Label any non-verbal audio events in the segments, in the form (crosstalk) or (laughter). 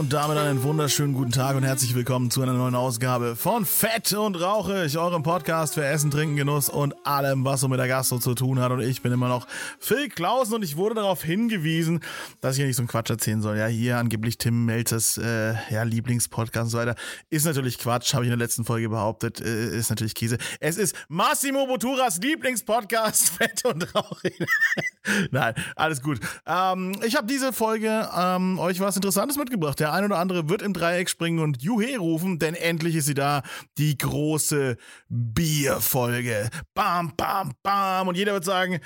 Und damit einen wunderschönen guten Tag und herzlich willkommen zu einer neuen Ausgabe von Fett und Rauchig, eurem Podcast für Essen, Trinken, Genuss und allem, was so mit der Gastro zu tun hat. Und ich bin immer noch Phil Klausen und ich wurde darauf hingewiesen, dass ich hier nicht so einen Quatsch erzählen soll. Ja, hier angeblich Tim Melzers äh, ja, Lieblingspodcast und so weiter. Ist natürlich Quatsch, habe ich in der letzten Folge behauptet. Äh, ist natürlich Käse. Es ist Massimo Boturas Lieblingspodcast, (laughs) Fett und Rauchig. (laughs) Nein, alles gut. Ähm, ich habe diese Folge ähm, euch was Interessantes mitgebracht. Der ein oder andere wird im Dreieck springen und Juhe rufen, denn endlich ist sie da, die große Bierfolge. Bam, bam, bam. Und jeder wird sagen,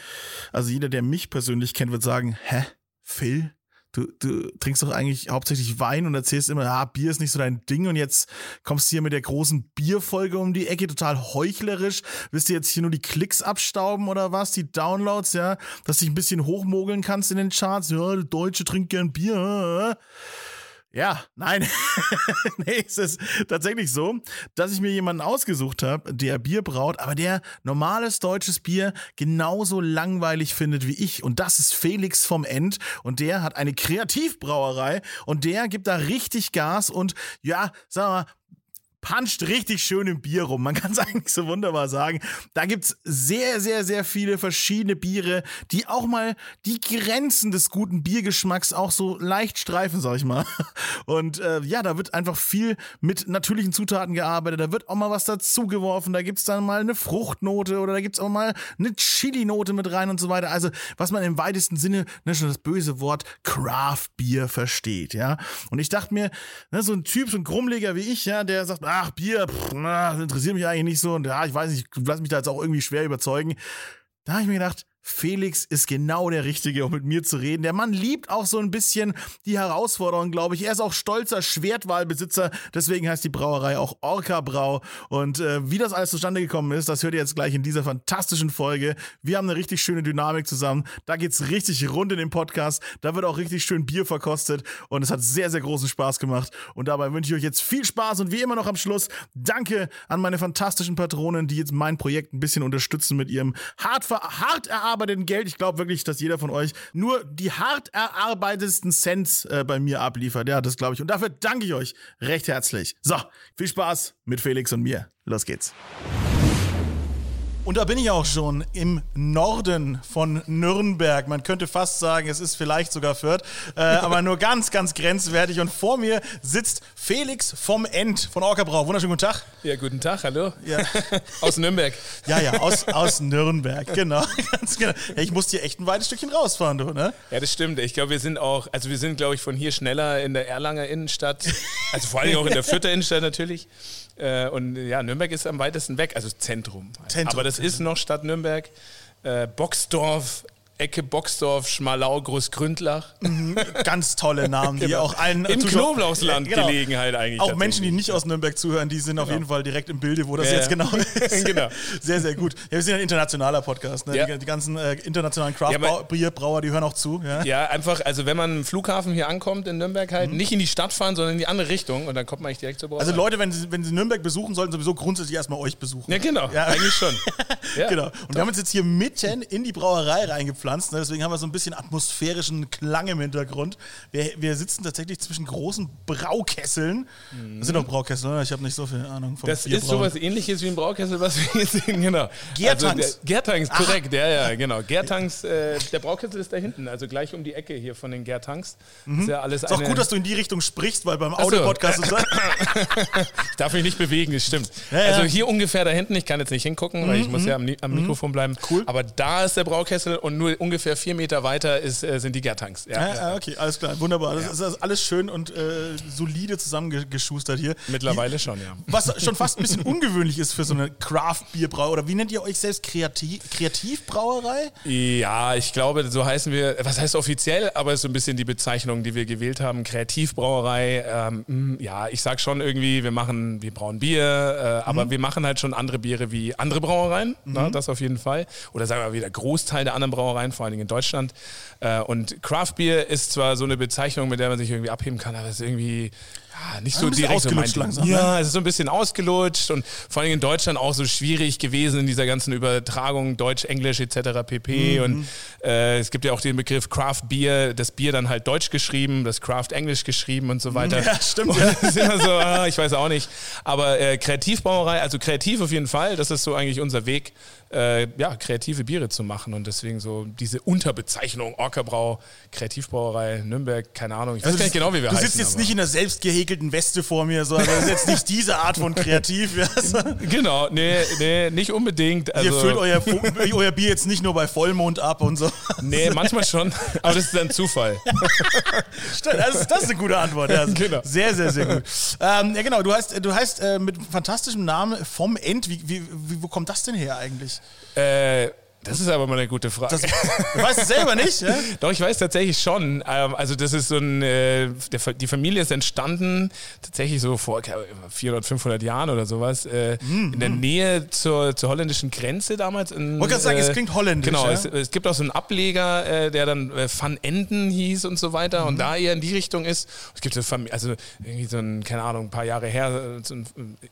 also jeder, der mich persönlich kennt, wird sagen, hä, Phil? Du, du trinkst doch eigentlich hauptsächlich Wein und erzählst immer, ah, Bier ist nicht so dein Ding und jetzt kommst du hier mit der großen Bierfolge um die Ecke, total heuchlerisch. Willst du jetzt hier nur die Klicks abstauben oder was? Die Downloads, ja? Dass du dich ein bisschen hochmogeln kannst in den Charts. Ja, der Deutsche trinkt gern Bier. Ja, nein. (laughs) nee, es ist tatsächlich so, dass ich mir jemanden ausgesucht habe, der Bier braut, aber der normales deutsches Bier genauso langweilig findet wie ich. Und das ist Felix vom End. Und der hat eine Kreativbrauerei und der gibt da richtig Gas und ja, sag mal, puncht richtig schön im Bier rum. Man kann es (laughs) eigentlich so wunderbar sagen. Da gibt's sehr, sehr, sehr viele verschiedene Biere, die auch mal die Grenzen des guten Biergeschmacks auch so leicht streifen, sag ich mal. (laughs) Und äh, ja, da wird einfach viel mit natürlichen Zutaten gearbeitet. Da wird auch mal was dazugeworfen. Da gibt's dann mal eine Fruchtnote oder da gibt's auch mal eine Chili-Note mit rein und so weiter. Also, was man im weitesten Sinne, ne, schon das böse Wort Craft Bier versteht, ja. Und ich dachte mir, ne, so ein Typ, so ein Grummeliger wie ich, ja, der sagt, ach, Bier, pff, interessiert mich eigentlich nicht so. Und ja, ich weiß nicht, ich lasse mich da jetzt auch irgendwie schwer überzeugen. Da habe ich mir gedacht, Felix ist genau der Richtige, um mit mir zu reden. Der Mann liebt auch so ein bisschen die Herausforderung, glaube ich. Er ist auch stolzer Schwertwahlbesitzer, deswegen heißt die Brauerei auch Orca Brau. Und äh, wie das alles zustande gekommen ist, das hört ihr jetzt gleich in dieser fantastischen Folge. Wir haben eine richtig schöne Dynamik zusammen. Da geht's richtig rund in dem Podcast. Da wird auch richtig schön Bier verkostet und es hat sehr, sehr großen Spaß gemacht. Und dabei wünsche ich euch jetzt viel Spaß und wie immer noch am Schluss danke an meine fantastischen Patronen, die jetzt mein Projekt ein bisschen unterstützen mit ihrem hart, hart erarbeiteten erarbeiteten Geld. Ich glaube wirklich, dass jeder von euch nur die hart erarbeitetsten Cents äh, bei mir abliefert. Ja, das glaube ich. Und dafür danke ich euch recht herzlich. So, viel Spaß mit Felix und mir. Los geht's. Und da bin ich auch schon im Norden von Nürnberg. Man könnte fast sagen, es ist vielleicht sogar Fürth, äh, (laughs) aber nur ganz, ganz grenzwertig. Und vor mir sitzt Felix vom End von Orcabrau. Wunderschönen guten Tag. Ja, guten Tag, hallo. Ja. (laughs) aus Nürnberg. Ja, ja, aus, aus Nürnberg, genau. (laughs) Ganz genau. Ja, ich musste hier echt ein weites Stückchen rausfahren, du, ne? Ja, das stimmt. Ich glaube, wir sind auch, also wir sind, glaube ich, von hier schneller in der Erlanger Innenstadt, also vor allem auch in der Fürther Innenstadt natürlich. Äh, und ja, Nürnberg ist am weitesten weg, also Zentrum. Zentrum. Aber das ist noch Stadt Nürnberg. Äh, Boxdorf, Ecke Boxdorf, Schmalau, Großgründlach. Mhm, ganz tolle Namen, die Genau. auch allen Im Zuschauer- Knoblauchsland genau. gelegen halt eigentlich. Auch Menschen, die nicht aus Nürnberg zuhören, die sind auf Genau. jeden Fall direkt im Bilde, wo das Ja, jetzt genau (laughs) ist. Genau. Sehr, sehr gut. Ja, wir sind ein internationaler Podcast. Ne? Ja. Die, die ganzen äh, internationalen Craft-Bierbrauer, die hören auch zu. Ja? Ja, einfach, also wenn man am Flughafen hier ankommt in Nürnberg halt, nicht in die Stadt fahren, sondern in die andere Richtung und dann kommt man eigentlich direkt zur Brauerei. Also Leute, wenn sie, wenn sie Nürnberg besuchen, sollten sowieso grundsätzlich erstmal euch besuchen. Ja, genau, Ja. eigentlich schon. (laughs) Ja. Genau. Und wir haben uns jetzt hier mitten in die Brauerei reingepflanzt. Ne? Deswegen haben wir so ein bisschen atmosphärischen Klang im Hintergrund. Wir, wir sitzen tatsächlich zwischen großen Braukesseln. Das sind doch Braukessel, oder? Ich habe nicht so viel Ahnung vom Mhm. Das ist Bierbrauen. sowas ähnliches wie ein Braukessel, was wir hier sehen, genau. Gärtanks. Also, der, Gärtanks, korrekt, ja, ja, genau. Gärtanks, äh, der Braukessel ist da hinten, also gleich um die Ecke hier von den Gärtanks. Ist ja alles Ist auch gut, dass du in die Richtung sprichst, weil beim so. Audio-Podcast ist (laughs) das. ich darf mich nicht bewegen, das stimmt. Ja, ja. Also hier ungefähr da hinten, ich kann jetzt nicht hingucken, weil ich muss ja am, am Mikrofon bleiben. Cool. Aber da ist der Braukessel und nur ungefähr vier Meter weiter ist, äh, sind die Gärtanks. Ja, Ja, ja, okay, alles klar, wunderbar. Das ist das ist alles schön und äh, solide zusammengeschustert hier. Mittlerweile schon, ja. Was (laughs) schon fast ein bisschen ungewöhnlich ist für so eine Craft-Bierbrauerei. Oder wie nennt ihr euch selbst? Kreativ Kreativbrauerei? Ja, ich glaube, so heißen wir, was heißt offiziell, aber es ist so ein bisschen die Bezeichnung, die wir gewählt haben. Kreativbrauerei. Ähm, mh, ja, ich sag schon irgendwie, wir machen, wir brauen Bier, äh, aber wir machen halt schon andere Biere wie andere Brauereien. Na, das auf jeden Fall. Oder sagen wir mal, wie der Großteil der anderen Brauereien Brauereien, vor allen Dingen in Deutschland. Äh, und Craft Beer ist zwar so eine Bezeichnung, mit der man sich irgendwie abheben kann, aber es ist irgendwie ja, nicht so direkt so mein langsam, Ja, es ist so ein bisschen ausgelutscht und vor allem in Deutschland auch so schwierig gewesen in dieser ganzen Übertragung Deutsch, Englisch etc. pp. Mhm. Und äh, es gibt ja auch den Begriff Craft Beer, das Bier dann halt deutsch geschrieben, das Craft Englisch geschrieben und so weiter. Ja, stimmt, ja. ist immer so, ah, ich weiß auch nicht. Aber äh, Kreativbrauerei, also kreativ auf jeden Fall, das ist so eigentlich unser Weg, äh, ja, kreative Biere zu machen und deswegen so diese Unterbezeichnung Orcabrau, Kreativbrauerei, Nürnberg, keine Ahnung. Ich weiß gar nicht genau, wie wir Also Du heißen. sitzt jetzt nicht in einer selbst gehäkelten Weste vor mir, sondern das ist jetzt nicht diese Art von kreativ. (laughs) Genau, nee, nee, nicht unbedingt. Also, Ihr füllt euer, (laughs) euer Bier jetzt nicht nur bei Vollmond ab und so. (laughs) Nee, manchmal schon, aber das ist dann Zufall. Stimmt, Das ist, das ist eine gute Antwort. Ja. Genau. Sehr, sehr, sehr gut. Ähm, ja, genau. Du heißt, du heißt äh, mit fantastischem Namen vom End. Wie, wie, wie, wo kommt das denn her eigentlich? Äh, das ist aber mal eine gute Frage. Das, du weißt es selber nicht, ja? (laughs) Doch, ich weiß tatsächlich schon. Ähm, also das ist so ein, äh, die Familie ist entstanden tatsächlich so vor keine Ahnung, 400, 500 Jahren oder sowas, äh, in der Nähe zur, zur holländischen Grenze damals. In, Mhm, Wollte gerade sagen, es klingt holländisch, Genau, ja? es, es gibt auch so einen Ableger, äh, der dann äh, Van Enden hieß und so weiter Mhm. und da eher in die Richtung ist. Es gibt so also irgendwie so ein, keine Ahnung, ein paar Jahre her, äh, so ein,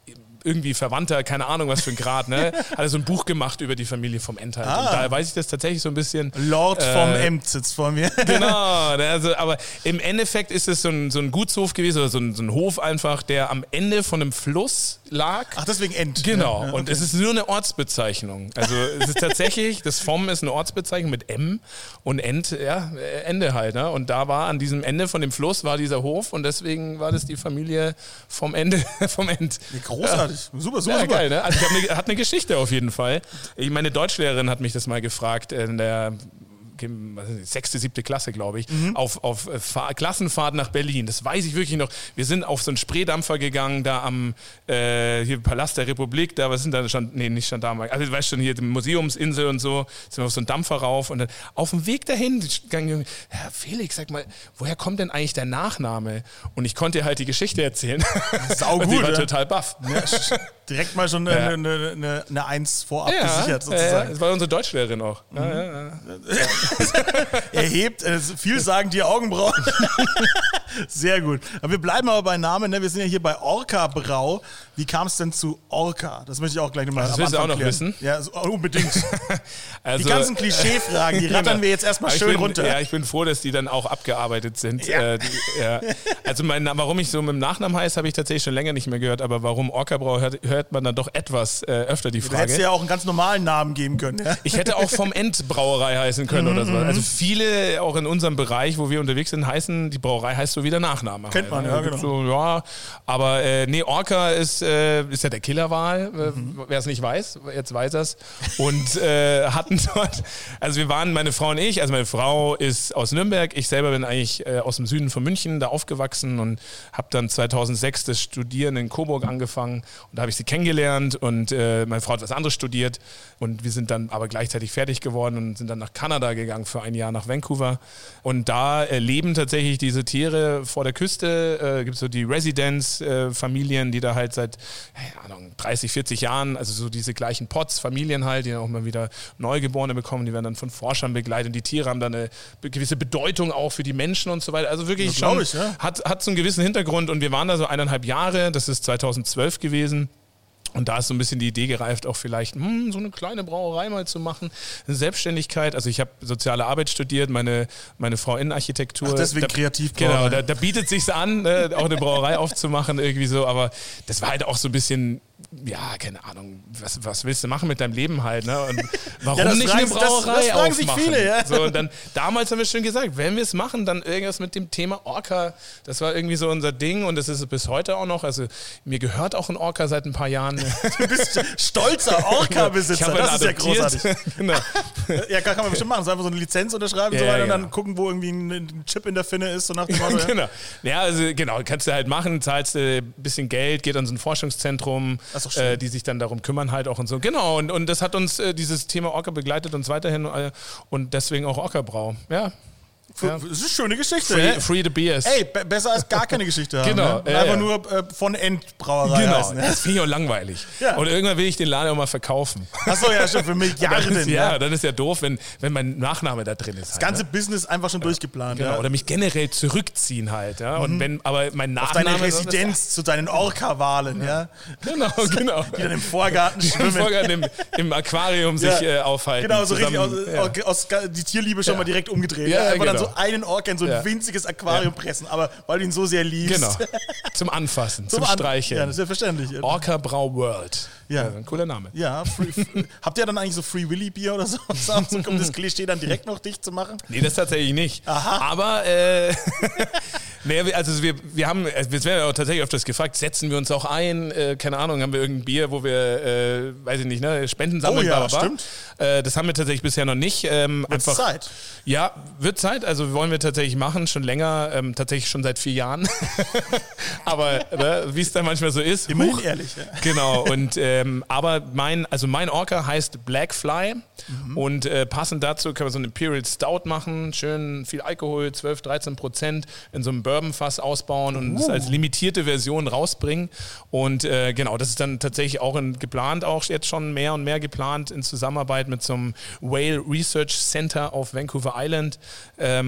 äh, irgendwie Verwandter, keine Ahnung was für ein Grad, ne? (laughs) Hat er so ein Buch gemacht über die Familie vom End halt. Ah. Und daher weiß ich das tatsächlich so ein bisschen. Lord vom Äh, Emt sitzt vor mir. (laughs) Genau, ne, also, aber im Endeffekt ist es so ein, so ein Gutshof gewesen oder so ein, so ein Hof einfach, der am Ende von einem Fluss lag. Ach, deswegen End. Genau, Ja, ja, und okay. es ist nur eine Ortsbezeichnung. Also es ist tatsächlich, das vom ist eine Ortsbezeichnung mit M und End, ja, Ende halt. Ne? Und da war an diesem Ende von dem Fluss war dieser Hof und deswegen war das die Familie vom Ende, (laughs) vom End. Großartig. Super, super, Ja, super. geil, ne? Also ich hab eine, hat eine Geschichte auf jeden Fall. Ich, meine Deutschlehrerin hat mich das mal gefragt in der was ist sechste, siebte Klasse, glaube ich, Mhm. auf, auf äh, Fahr Klassenfahrt nach Berlin. Das weiß ich wirklich noch. Wir sind auf so einen Spreedampfer gegangen, da am äh, hier Palast der Republik, da, was sind da, stand, nee, nicht Gendarmenmarkt, also du weißt schon, hier die Museumsinsel und so, sind wir auf so einen Dampfer rauf und dann auf dem Weg dahin, Herr Felix, sag mal, woher kommt denn eigentlich der Nachname? Und ich konnte halt die Geschichte erzählen. Sau (laughs) und die gut, war ja. total baff. Ja, direkt mal schon eine, eine, eine, eine Eins vorab gesichert, äh, sozusagen. das war unsere Deutschlehrerin auch. Ja. (laughs) Er hebt äh, vielsagend die Augenbrauen. (laughs) Sehr gut. Aber wir bleiben aber bei Namen. Ne? Wir sind ja hier bei Orca Brau. Wie kam es denn zu Orca? Das möchte ich auch gleich nochmal Das am willst du auch noch klären. wissen? Ja, so, unbedingt. (laughs) Also, Die ganzen Klischeefragen, die rattern wir jetzt erstmal schön bin, runter. Ja, ich bin froh, dass die dann auch abgearbeitet sind. Ja. Äh, die, ja. Also mein, warum ich so mit dem Nachnamen heiße, habe ich tatsächlich schon länger nicht mehr gehört. Aber warum Orca-Brau hört, hört man dann doch etwas äh, öfter die Du hättest Frage. ja auch einen ganz normalen Namen geben können. Ja? Ich hätte auch vom End Brauerei heißen können oder Mhm, so. Also viele, auch in unserem Bereich, wo wir unterwegs sind, heißen, die Brauerei heißt so wie der Nachname. Kennt man, halt. ja, Gibt genau. So, ja, aber äh, nee, Orca ist, äh, ist ja der Killerwal, äh, Mhm. wer es nicht weiß, jetzt weiß er's. Und äh, hatten (laughs) dort, also wir waren, meine Frau und ich, also meine Frau ist aus Nürnberg, ich selber bin eigentlich äh, aus dem Süden von München da aufgewachsen und habe dann 2006 das Studieren in Coburg angefangen und da habe ich sie kennengelernt und äh, meine Frau hat was anderes studiert und wir sind dann aber gleichzeitig fertig geworden und sind dann nach Kanada gegangen für ein Jahr nach Vancouver und da äh, leben tatsächlich diese Tiere vor der Küste, äh, gibt es so die Residence-Familien, die da halt seit Ahnung, 30, 40 Jahren, also so diese gleichen Pots, Familien halt, die dann auch mal wieder Neugeborene bekommen, die werden dann von Forschern begleitet und die Tiere haben dann eine gewisse Bedeutung auch für die Menschen und so weiter. Also wirklich Ja, schon, ich, ja. hat, hat so einen gewissen Hintergrund und wir waren da so eineinhalb Jahre, das ist 2012 gewesen. Und da ist so ein bisschen die Idee gereift, auch vielleicht hm, so eine kleine Brauerei mal zu machen. Eine Selbstständigkeit. Also ich habe soziale Arbeit studiert, meine, meine Frau Innenarchitektur. Ach, deswegen da, Kreativbrauerei. Genau, da, da bietet sich's an, ne, auch eine Brauerei aufzumachen irgendwie so. Aber das war halt auch so ein bisschen, ja, keine Ahnung, was, was willst du machen mit deinem Leben halt? Ne? Und (laughs) warum Ja, das nicht eine das- das Brauerei fragen sich viele, ja. So, und dann, damals haben wir schon gesagt, wenn wir es machen, dann irgendwas mit dem Thema Orca. Das war irgendwie so unser Ding und das ist es bis heute auch noch. Also mir gehört auch ein Orca seit ein paar Jahren. (laughs) Du bist stolzer (laughs) Orca-Besitzer. Das ist ja großartig. genau. Ja, kann man bestimmt machen. So einfach so eine Lizenz unterschreiben und so Ja, weiter ja, und dann genau. gucken, wo irgendwie ein Chip in der Finne ist. So nach dem Motto, ja. genau. Ja, also genau, kannst du halt machen, zahlst äh, ein bisschen Geld, geht an so ein Forschungszentrum, Das schön. Äh, die sich dann darum kümmern halt auch und so. Genau, und, und das hat uns, äh, dieses Thema Orca begleitet uns weiterhin äh, und deswegen auch Orca-Brau. Ja, Ja. Das ist eine schöne Geschichte. Free, free the beers. Ey, be besser als gar keine Geschichte haben. Genau, Ne? ja, Einfach ja. nur äh, von Endbrauerei Genau, heißen. Ne? das finde ich auch langweilig. Und irgendwann will ich den Laden auch mal verkaufen. Achso, ja, schon für Milliarden. Dann ist, ja, dann ist ja doof, wenn, wenn mein Nachname da drin ist. Das halt, ganze ne? Business einfach schon durchgeplant. Genau, oder mich generell zurückziehen halt. Ja? Und wenn, aber mein Auf Nachname. deine Residenz zu deinen Orca-Walen, ja. Genau, (laughs) genau. Die dann im Vorgarten Im, schwimmen. Vorgarten im, im Aquarium sich äh, aufhalten. Genau, so richtig aus, zusammen, ja. aus, aus, die Tierliebe schon mal direkt umgedreht. Ja, genau. So einen Orca in so ein winziges Aquarium pressen, aber weil du ihn so sehr liebst. Genau. (laughs) Zum Anfassen, zum, An- Streicheln. Ja, das ist ja verständlich. Orca Brau World. Ja. ein cooler Name. Ja, free, free, (laughs) habt ihr dann eigentlich so Free Willy Bier oder so? (laughs) um das Klischee dann direkt noch dicht zu machen? Nee, das tatsächlich nicht. Aha. Aber, äh, nee, wir- also wir, wir haben, äh, wir werden ja auch tatsächlich öfters gefragt, setzen wir uns auch ein, äh, keine Ahnung, haben wir irgendein Bier, wo wir, äh, weiß ich nicht, ne, Spenden sammeln, Oh ja, bla, bla, bla. stimmt. Äh, das haben wir tatsächlich bisher noch nicht. Ähm, einfach, Zeit? Ja, wird Zeit. Also wollen wir tatsächlich machen, schon länger, ähm, tatsächlich schon seit vier Jahren. (laughs) Aber ne, wie es dann manchmal so ist. Immerhin huch. ehrlich. Ja. Genau, und ähm, aber mein, also mein Orca heißt Blackfly Mhm. und äh, passend dazu können wir so einen Imperial Stout machen, schön viel Alkohol, 12, 13 Prozent in so einem Bourbonfass ausbauen und es Uh. als limitierte Version rausbringen. Und äh, genau, das ist dann tatsächlich auch in, geplant, auch jetzt schon mehr und mehr geplant in Zusammenarbeit mit so einem Whale Research Center auf Vancouver Island. Ähm,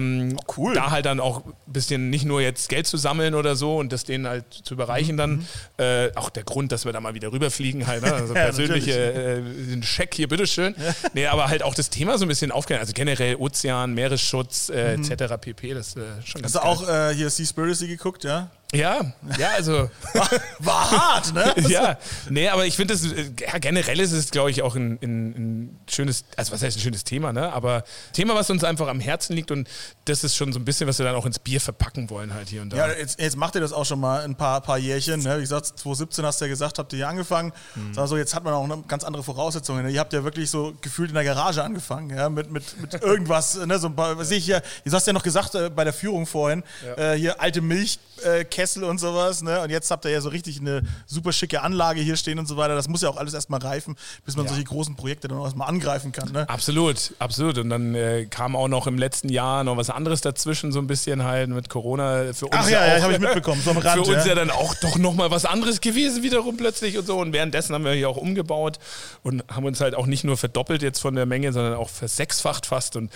cool. Da halt dann auch ein bisschen nicht nur jetzt Geld zu sammeln oder so und das denen halt zu überreichen dann. Äh, auch der Grund, dass wir da mal wieder rüberfliegen halt, ne? also (laughs) Ja, persönliche äh, Scheck hier, bitteschön. Nee, aber halt auch das Thema so ein bisschen aufklären. Also generell Ozean, Meeresschutz äh, etc. pp. Das ist äh, schon ganz Hast du auch äh, hier Seaspiracy geguckt, ja? Ja, ja, also (laughs) War hart, ne? (laughs) ja, nee, aber ich finde das, äh, ja, generell ist es, glaube ich, auch ein, ein, ein schönes, also was heißt ein schönes Thema, ne? Aber Thema, was uns einfach am Herzen liegt und das ist schon so ein bisschen, was wir dann auch ins Bier verpacken wollen halt hier und da. Ja, jetzt, jetzt macht ihr das auch schon mal ein paar, paar Jährchen. Ne? Wie gesagt, 2017 hast du ja gesagt, habt ihr hier angefangen. Mhm. Also jetzt hat man auch eine ganz andere Voraussetzungen. Ne? Ihr habt ja wirklich so gefühlt in der Garage angefangen, ja? mit, mit, mit (laughs) irgendwas. Ne? So ein paar, was sehe ich hier, du hast ja noch gesagt äh, bei der Führung vorhin, äh, hier alte Milchkessel äh, Kessel und sowas. Ne? Und jetzt habt ihr ja so richtig eine super schicke Anlage hier stehen und so weiter. Das muss ja auch alles erstmal reifen, bis man Ja. solche großen Projekte dann auch erstmal angreifen kann. Ne? Absolut, absolut. Und dann äh, kam auch noch im letzten Jahr noch was anderes dazwischen, so ein bisschen halt mit Corona für uns. Ach ja, ja, auch, hab ich mitbekommen, so (laughs) Rand, Für uns ja. ja dann auch doch nochmal was anderes gewesen wiederum plötzlich und so. Und währenddessen haben wir hier auch umgebaut und haben uns halt auch nicht nur verdoppelt jetzt von der Menge, sondern auch versechsfacht fast und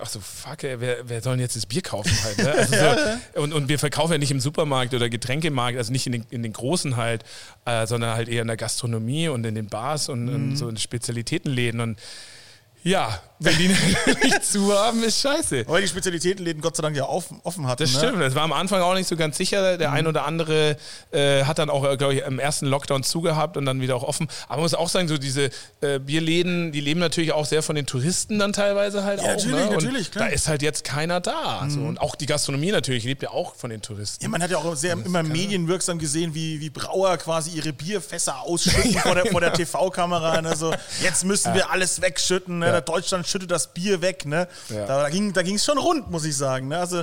Ach so, fuck, ey, wer, wer soll denn jetzt das Bier kaufen halt? Ne? (laughs) Also so, und, und wir verkaufen ja nicht im Supermarkt oder Getränkemarkt, also nicht in den, in den großen halt, äh, sondern halt eher in der Gastronomie und in den Bars und, Mhm. und so in Spezialitätenläden. Und ja, wenn die (laughs) nicht zu haben, ist scheiße. Weil die Spezialitätenläden Gott sei Dank ja offen, offen hatten. Das ne? stimmt, das war am Anfang auch nicht so ganz sicher. Der ein oder andere äh, hat dann auch, glaube ich, im ersten Lockdown zugehabt und dann wieder auch offen. Aber man muss auch sagen, so diese äh, Bierläden, die leben natürlich auch sehr von den Touristen dann teilweise halt Ja, auch. natürlich, ne? natürlich, klar. Mhm. Da ist halt jetzt keiner da. So. Und auch die Gastronomie natürlich lebt ja auch von den Touristen. Ja, man hat ja auch sehr immer medienwirksam gesehen, wie, wie Brauer quasi ihre Bierfässer ausschütten (laughs) vor der, vor der TV-Kamera. Ne? So, jetzt müssen wir alles wegschütten. Ne? Ja. Deutschland schüttet das Bier weg. Ne? Ja. Da, da ging es schon rund, muss ich sagen. Ne? Also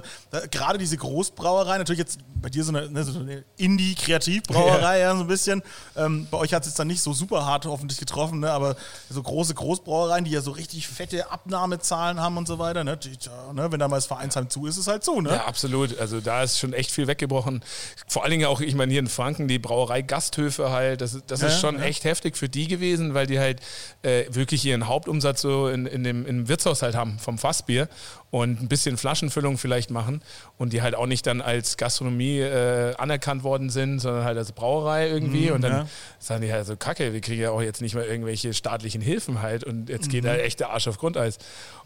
gerade diese Großbrauerei, natürlich jetzt bei dir so eine, ne, so eine Indie-Kreativbrauerei, ja. so ein bisschen. Ähm, bei euch hat es jetzt dann nicht so super hart hoffentlich getroffen, ne? aber so große Großbrauereien, die ja so richtig fette Abnahmezahlen haben und so weiter. Ne? Die, ne? Wenn da mal das Vereinsheim zu ist, ist es halt so. Ne? Ja, absolut. Also da ist schon echt viel weggebrochen. Vor allen Dingen auch, ich meine, hier in Franken, die Brauerei Gasthöfe halt, das, das ist Ja, schon ja. echt heftig für die gewesen, weil die halt äh, wirklich ihren Hauptumsatz so in, in dem, im Wirtshaus halt haben vom Fassbier und ein bisschen Flaschenfüllung vielleicht machen und die halt auch nicht dann als Gastronomie äh, anerkannt worden sind, sondern halt als Brauerei irgendwie und dann Mhm, ja. sagen die halt so, kacke, wir kriegen ja auch jetzt nicht mal irgendwelche staatlichen Hilfen halt und jetzt Mhm. geht halt echt der Arsch auf Grundeis.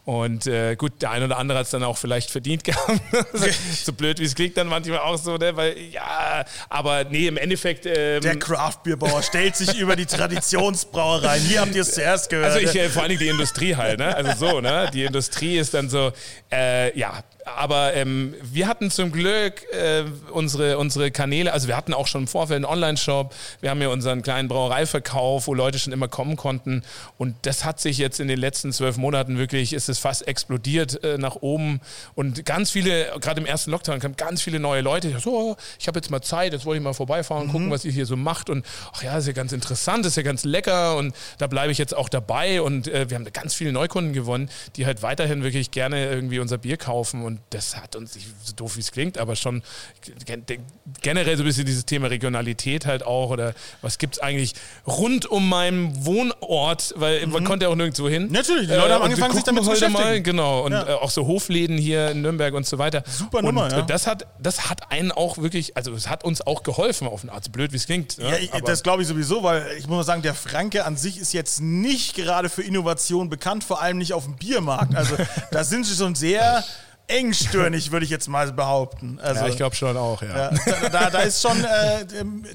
Und äh, gut, der ein oder andere hat es dann auch vielleicht verdient (laughs) gehabt. so, so blöd wie es klingt dann manchmal auch so, ne? Weil, ja, aber nee, im Endeffekt. Ähm, Der Craft-Bierbauer stellt sich über die Traditionsbrauereien. Hier habt ihr es zuerst gehört. Also ich, äh, vor allen Dingen die Industrie halt, ne? Also so, ne? Die Industrie ist dann so, äh, ja, aber ähm, wir hatten zum Glück äh, unsere, unsere Kanäle, also wir hatten auch schon im Vorfeld einen Online-Shop, wir haben ja unseren kleinen Brauereiverkauf, wo Leute schon immer kommen konnten und das hat sich jetzt in den letzten zwölf Monaten wirklich, ist es fast explodiert äh, nach oben. Und ganz viele, gerade im ersten Lockdown kamen ganz viele neue Leute, die so, oh, ich habe jetzt mal Zeit, jetzt wollte ich mal vorbeifahren und gucken, was ihr hier so macht. Und ach ja, ist ja ganz interessant, ist ja ganz lecker. Und da bleibe ich jetzt auch dabei. Und äh, wir haben ganz viele Neukunden gewonnen, die halt weiterhin wirklich gerne irgendwie unser Bier kaufen. Und das hat uns, so doof wie es klingt, aber schon generell so ein bisschen dieses Thema Regionalität halt auch. Oder was gibt es eigentlich rund um meinen Wohnort, weil mhm. man konnte ja auch nirgendwo hin. Natürlich, die Leute äh, haben angefangen, sich damit zu beschäftigen. Mal, genau, und ja. äh, auch so Hofläden hier in Nürnberg und so weiter. Super Nummer, und ja. das hat, das hat einen auch wirklich, also es hat uns auch geholfen auf eine Art, so blöd wie es klingt. Ja, ja das glaube ich sowieso, weil ich muss mal sagen, der Franke an sich ist jetzt nicht gerade für Innovation bekannt, vor allem nicht auf dem Biermarkt. Also da sind sie schon sehr engstirnig, würde ich jetzt mal behaupten. Also, ja, ich glaube schon auch, ja. ja da, da, ist schon äh,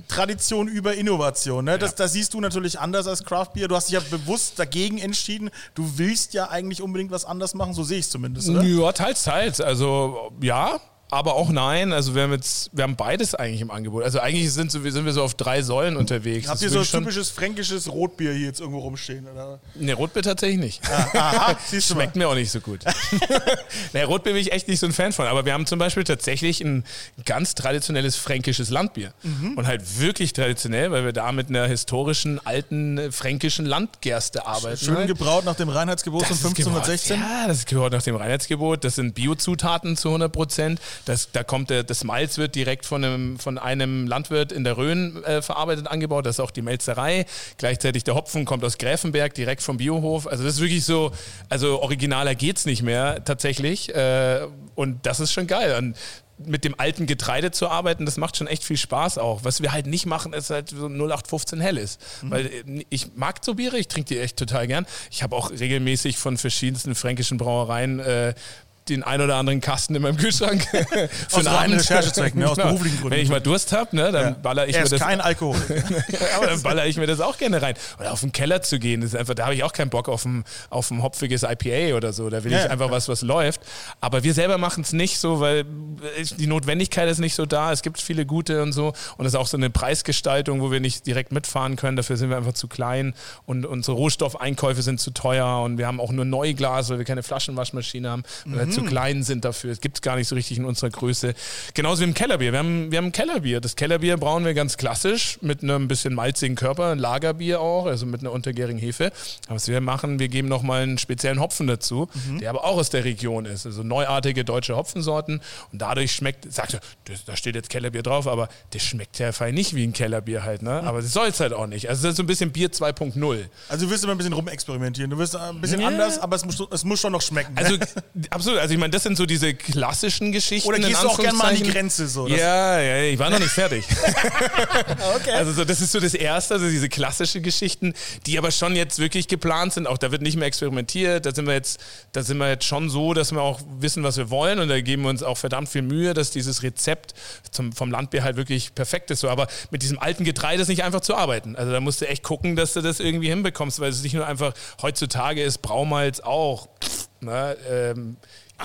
Tradition über Innovation. Ne? Das, ja. das, siehst du natürlich anders als Craft Beer. Du hast dich ja bewusst dagegen entschieden. Du willst ja eigentlich unbedingt was anders machen, so sehe ich es zumindest, oder? Ja, teils, teils. Also ja, aber auch nein. Also wir haben jetzt, wir haben beides eigentlich im Angebot. Also eigentlich sind, so, sind wir so auf drei Säulen unterwegs. Habt ihr so ein typisches fränkisches Rotbier hier jetzt irgendwo rumstehen? Oder? Ne, Rotbier tatsächlich nicht. Ah, aha, siehst du Schmeckt mir auch nicht so gut. (laughs) ne, Rotbier bin ich echt nicht so ein Fan von. Aber wir haben zum Beispiel tatsächlich ein ganz traditionelles fränkisches Landbier. Mhm. Und halt wirklich traditionell, weil wir da mit einer historischen, alten fränkischen Landgerste arbeiten. Schön halt. gebraut nach dem Reinheitsgebot von 1516? Gebraut, ja, das ist gebraut nach dem Reinheitsgebot. Das sind Biozutaten zu 100 Prozent. Das, da kommt der, das Malz wird direkt von einem, von einem Landwirt in der Rhön äh, verarbeitet angebaut. Das ist auch die Melzerei. Gleichzeitig der Hopfen kommt aus Gräfenberg direkt vom Biohof. Also das ist wirklich so, also originaler geht es nicht mehr tatsächlich. Äh, und das ist schon geil. Und mit dem alten Getreide zu arbeiten, das macht schon echt viel Spaß auch. Was wir halt nicht machen, ist halt so 0815 hell ist. Mhm. Weil äh, ich mag so Biere, ich trinke die echt total gern. Ich habe auch regelmäßig von verschiedensten fränkischen Brauereien äh, den ein oder anderen Kasten in meinem Kühlschrank. (laughs) Für aus reinen Recherchezwecken, ne, aus genau. beruflichen Gründen. Wenn ich mal Durst habe, ne, dann ja. baller ich er mir das. kein Alkohol. (laughs) (laughs) aber dann baller ich mir das auch gerne rein. Oder auf den Keller zu gehen, das ist einfach, da habe ich auch keinen Bock auf ein, auf ein hopfiges IPA oder so. Da will ja, ich einfach ja. was, was läuft. Aber wir selber machen es nicht so, weil die Notwendigkeit ist nicht so da. Es gibt viele gute und so. Und es ist auch so eine Preisgestaltung, wo wir nicht direkt mitfahren können. Dafür sind wir einfach zu klein und unsere Rohstoffeinkäufe sind zu teuer und wir haben auch nur Neuglas, weil wir keine Flaschenwaschmaschine haben, mhm. Zu klein sind dafür. Es gibt es gar nicht so richtig in unserer Größe. Genauso wie im Kellerbier. Wir haben, wir haben ein Kellerbier. Das Kellerbier brauen wir ganz klassisch mit einem bisschen malzigen Körper, ein Lagerbier auch, also mit einer untergärigen Hefe. was wir machen, wir geben nochmal einen speziellen Hopfen dazu, mhm. der aber auch aus der Region ist. Also neuartige deutsche Hopfensorten. Und dadurch schmeckt, sagst du, da steht jetzt Kellerbier drauf, aber das schmeckt ja fein nicht wie ein Kellerbier halt. Ne? Aber das soll es halt auch nicht. Also das ist so ein bisschen Bier 2.0. Also du wirst immer ein bisschen rumexperimentieren. Du wirst ein bisschen ja. anders, aber es muss, es muss schon noch schmecken. Ne? Also absolut. Also ich meine, das sind so diese klassischen Geschichten. Oder gehst du auch gerne mal an die Grenze so? Ja, ja, ich war noch nicht fertig. (laughs) okay. Also so, das ist so das Erste, also diese klassischen Geschichten, die aber schon jetzt wirklich geplant sind. Auch da wird nicht mehr experimentiert. Da sind wir jetzt, da sind wir jetzt schon so, dass wir auch wissen, was wir wollen und da geben wir uns auch verdammt viel Mühe, dass dieses Rezept zum, vom Landbier halt wirklich perfekt ist. So, aber mit diesem alten Getreide ist nicht einfach zu arbeiten. Also da musst du echt gucken, dass du das irgendwie hinbekommst, weil es nicht nur einfach heutzutage ist Braumalz auch. Ne, ähm,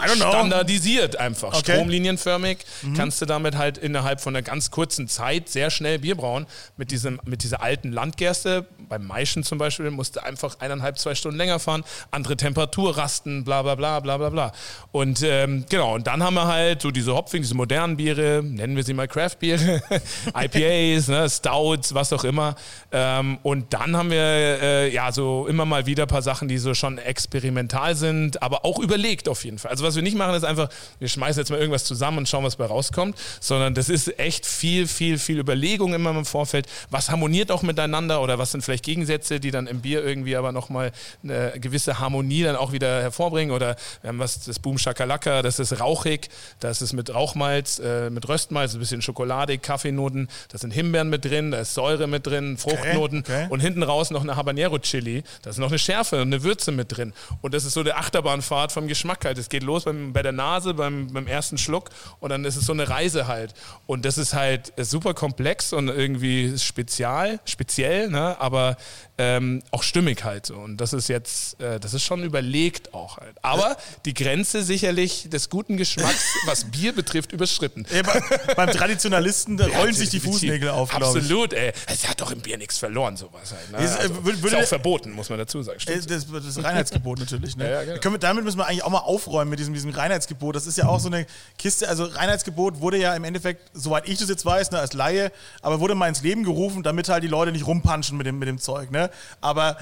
standardisiert einfach. Okay. Stromlinienförmig mhm. kannst du damit halt innerhalb von einer ganz kurzen Zeit sehr schnell Bier brauen. Mit, diesem, mit dieser alten Landgerste, beim Maischen zum Beispiel, musst du einfach eineinhalb, zwei Stunden länger fahren, andere Temperatur rasten, bla bla bla bla bla bla. Und ähm, genau, und dann haben wir halt so diese Hopfing, diese modernen Biere, nennen wir sie mal Craft-Biere, (laughs) IPAs, ne, Stouts, was auch immer. Ähm, und dann haben wir äh, ja so immer mal wieder ein paar Sachen, die so schon experimental sind, aber auch überlegt auf jeden Fall. Also was wir nicht machen, ist einfach, wir schmeißen jetzt mal irgendwas zusammen und schauen, was bei rauskommt, sondern das ist echt viel, viel, viel Überlegung immer im Vorfeld. Was harmoniert auch miteinander oder was sind vielleicht Gegensätze, die dann im Bier irgendwie aber nochmal eine gewisse Harmonie dann auch wieder hervorbringen oder wir haben was, das Boom Shakalaka, das ist rauchig, das ist mit Rauchmalz, äh, mit Röstmalz, ein bisschen Schokoladik, Kaffeenoten, da sind Himbeeren mit drin, da ist Säure mit drin, Fruchtnoten okay, okay. und hinten raus noch eine Habanero Chili, da ist noch eine Schärfe und eine Würze mit drin und das ist so der Achterbahnfahrt vom Geschmack halt. Es geht los los beim, bei der Nase, beim, beim ersten Schluck und dann ist es so eine Reise halt. Und das ist halt super komplex und irgendwie spezial, speziell, ne? aber ähm, auch stimmig halt so. Und das ist jetzt, äh, das ist schon überlegt auch halt. Aber die Grenze sicherlich des guten Geschmacks, (laughs) was Bier betrifft, überschritten. Ja, bei, beim Traditionalisten rollen ja, sich die Fußnägel auf, glaube ich. Absolut, ey. Es hat doch im Bier nichts verloren, sowas halt. Ne? Ist, äh, also, würde, ist auch verboten, muss man dazu sagen. Äh, das, das ist Reinheitsgebot natürlich. Ne? (laughs) Ja, genau. wir, damit müssen wir eigentlich auch mal aufräumen mit diesem, diesem Reinheitsgebot. Das ist ja auch so eine Kiste, also Reinheitsgebot wurde ja im Endeffekt, soweit ich das jetzt weiß, ne, als Laie, aber wurde mal ins Leben gerufen, damit halt die Leute nicht rumpanschen mit dem, mit dem Zeug. Ne? Aber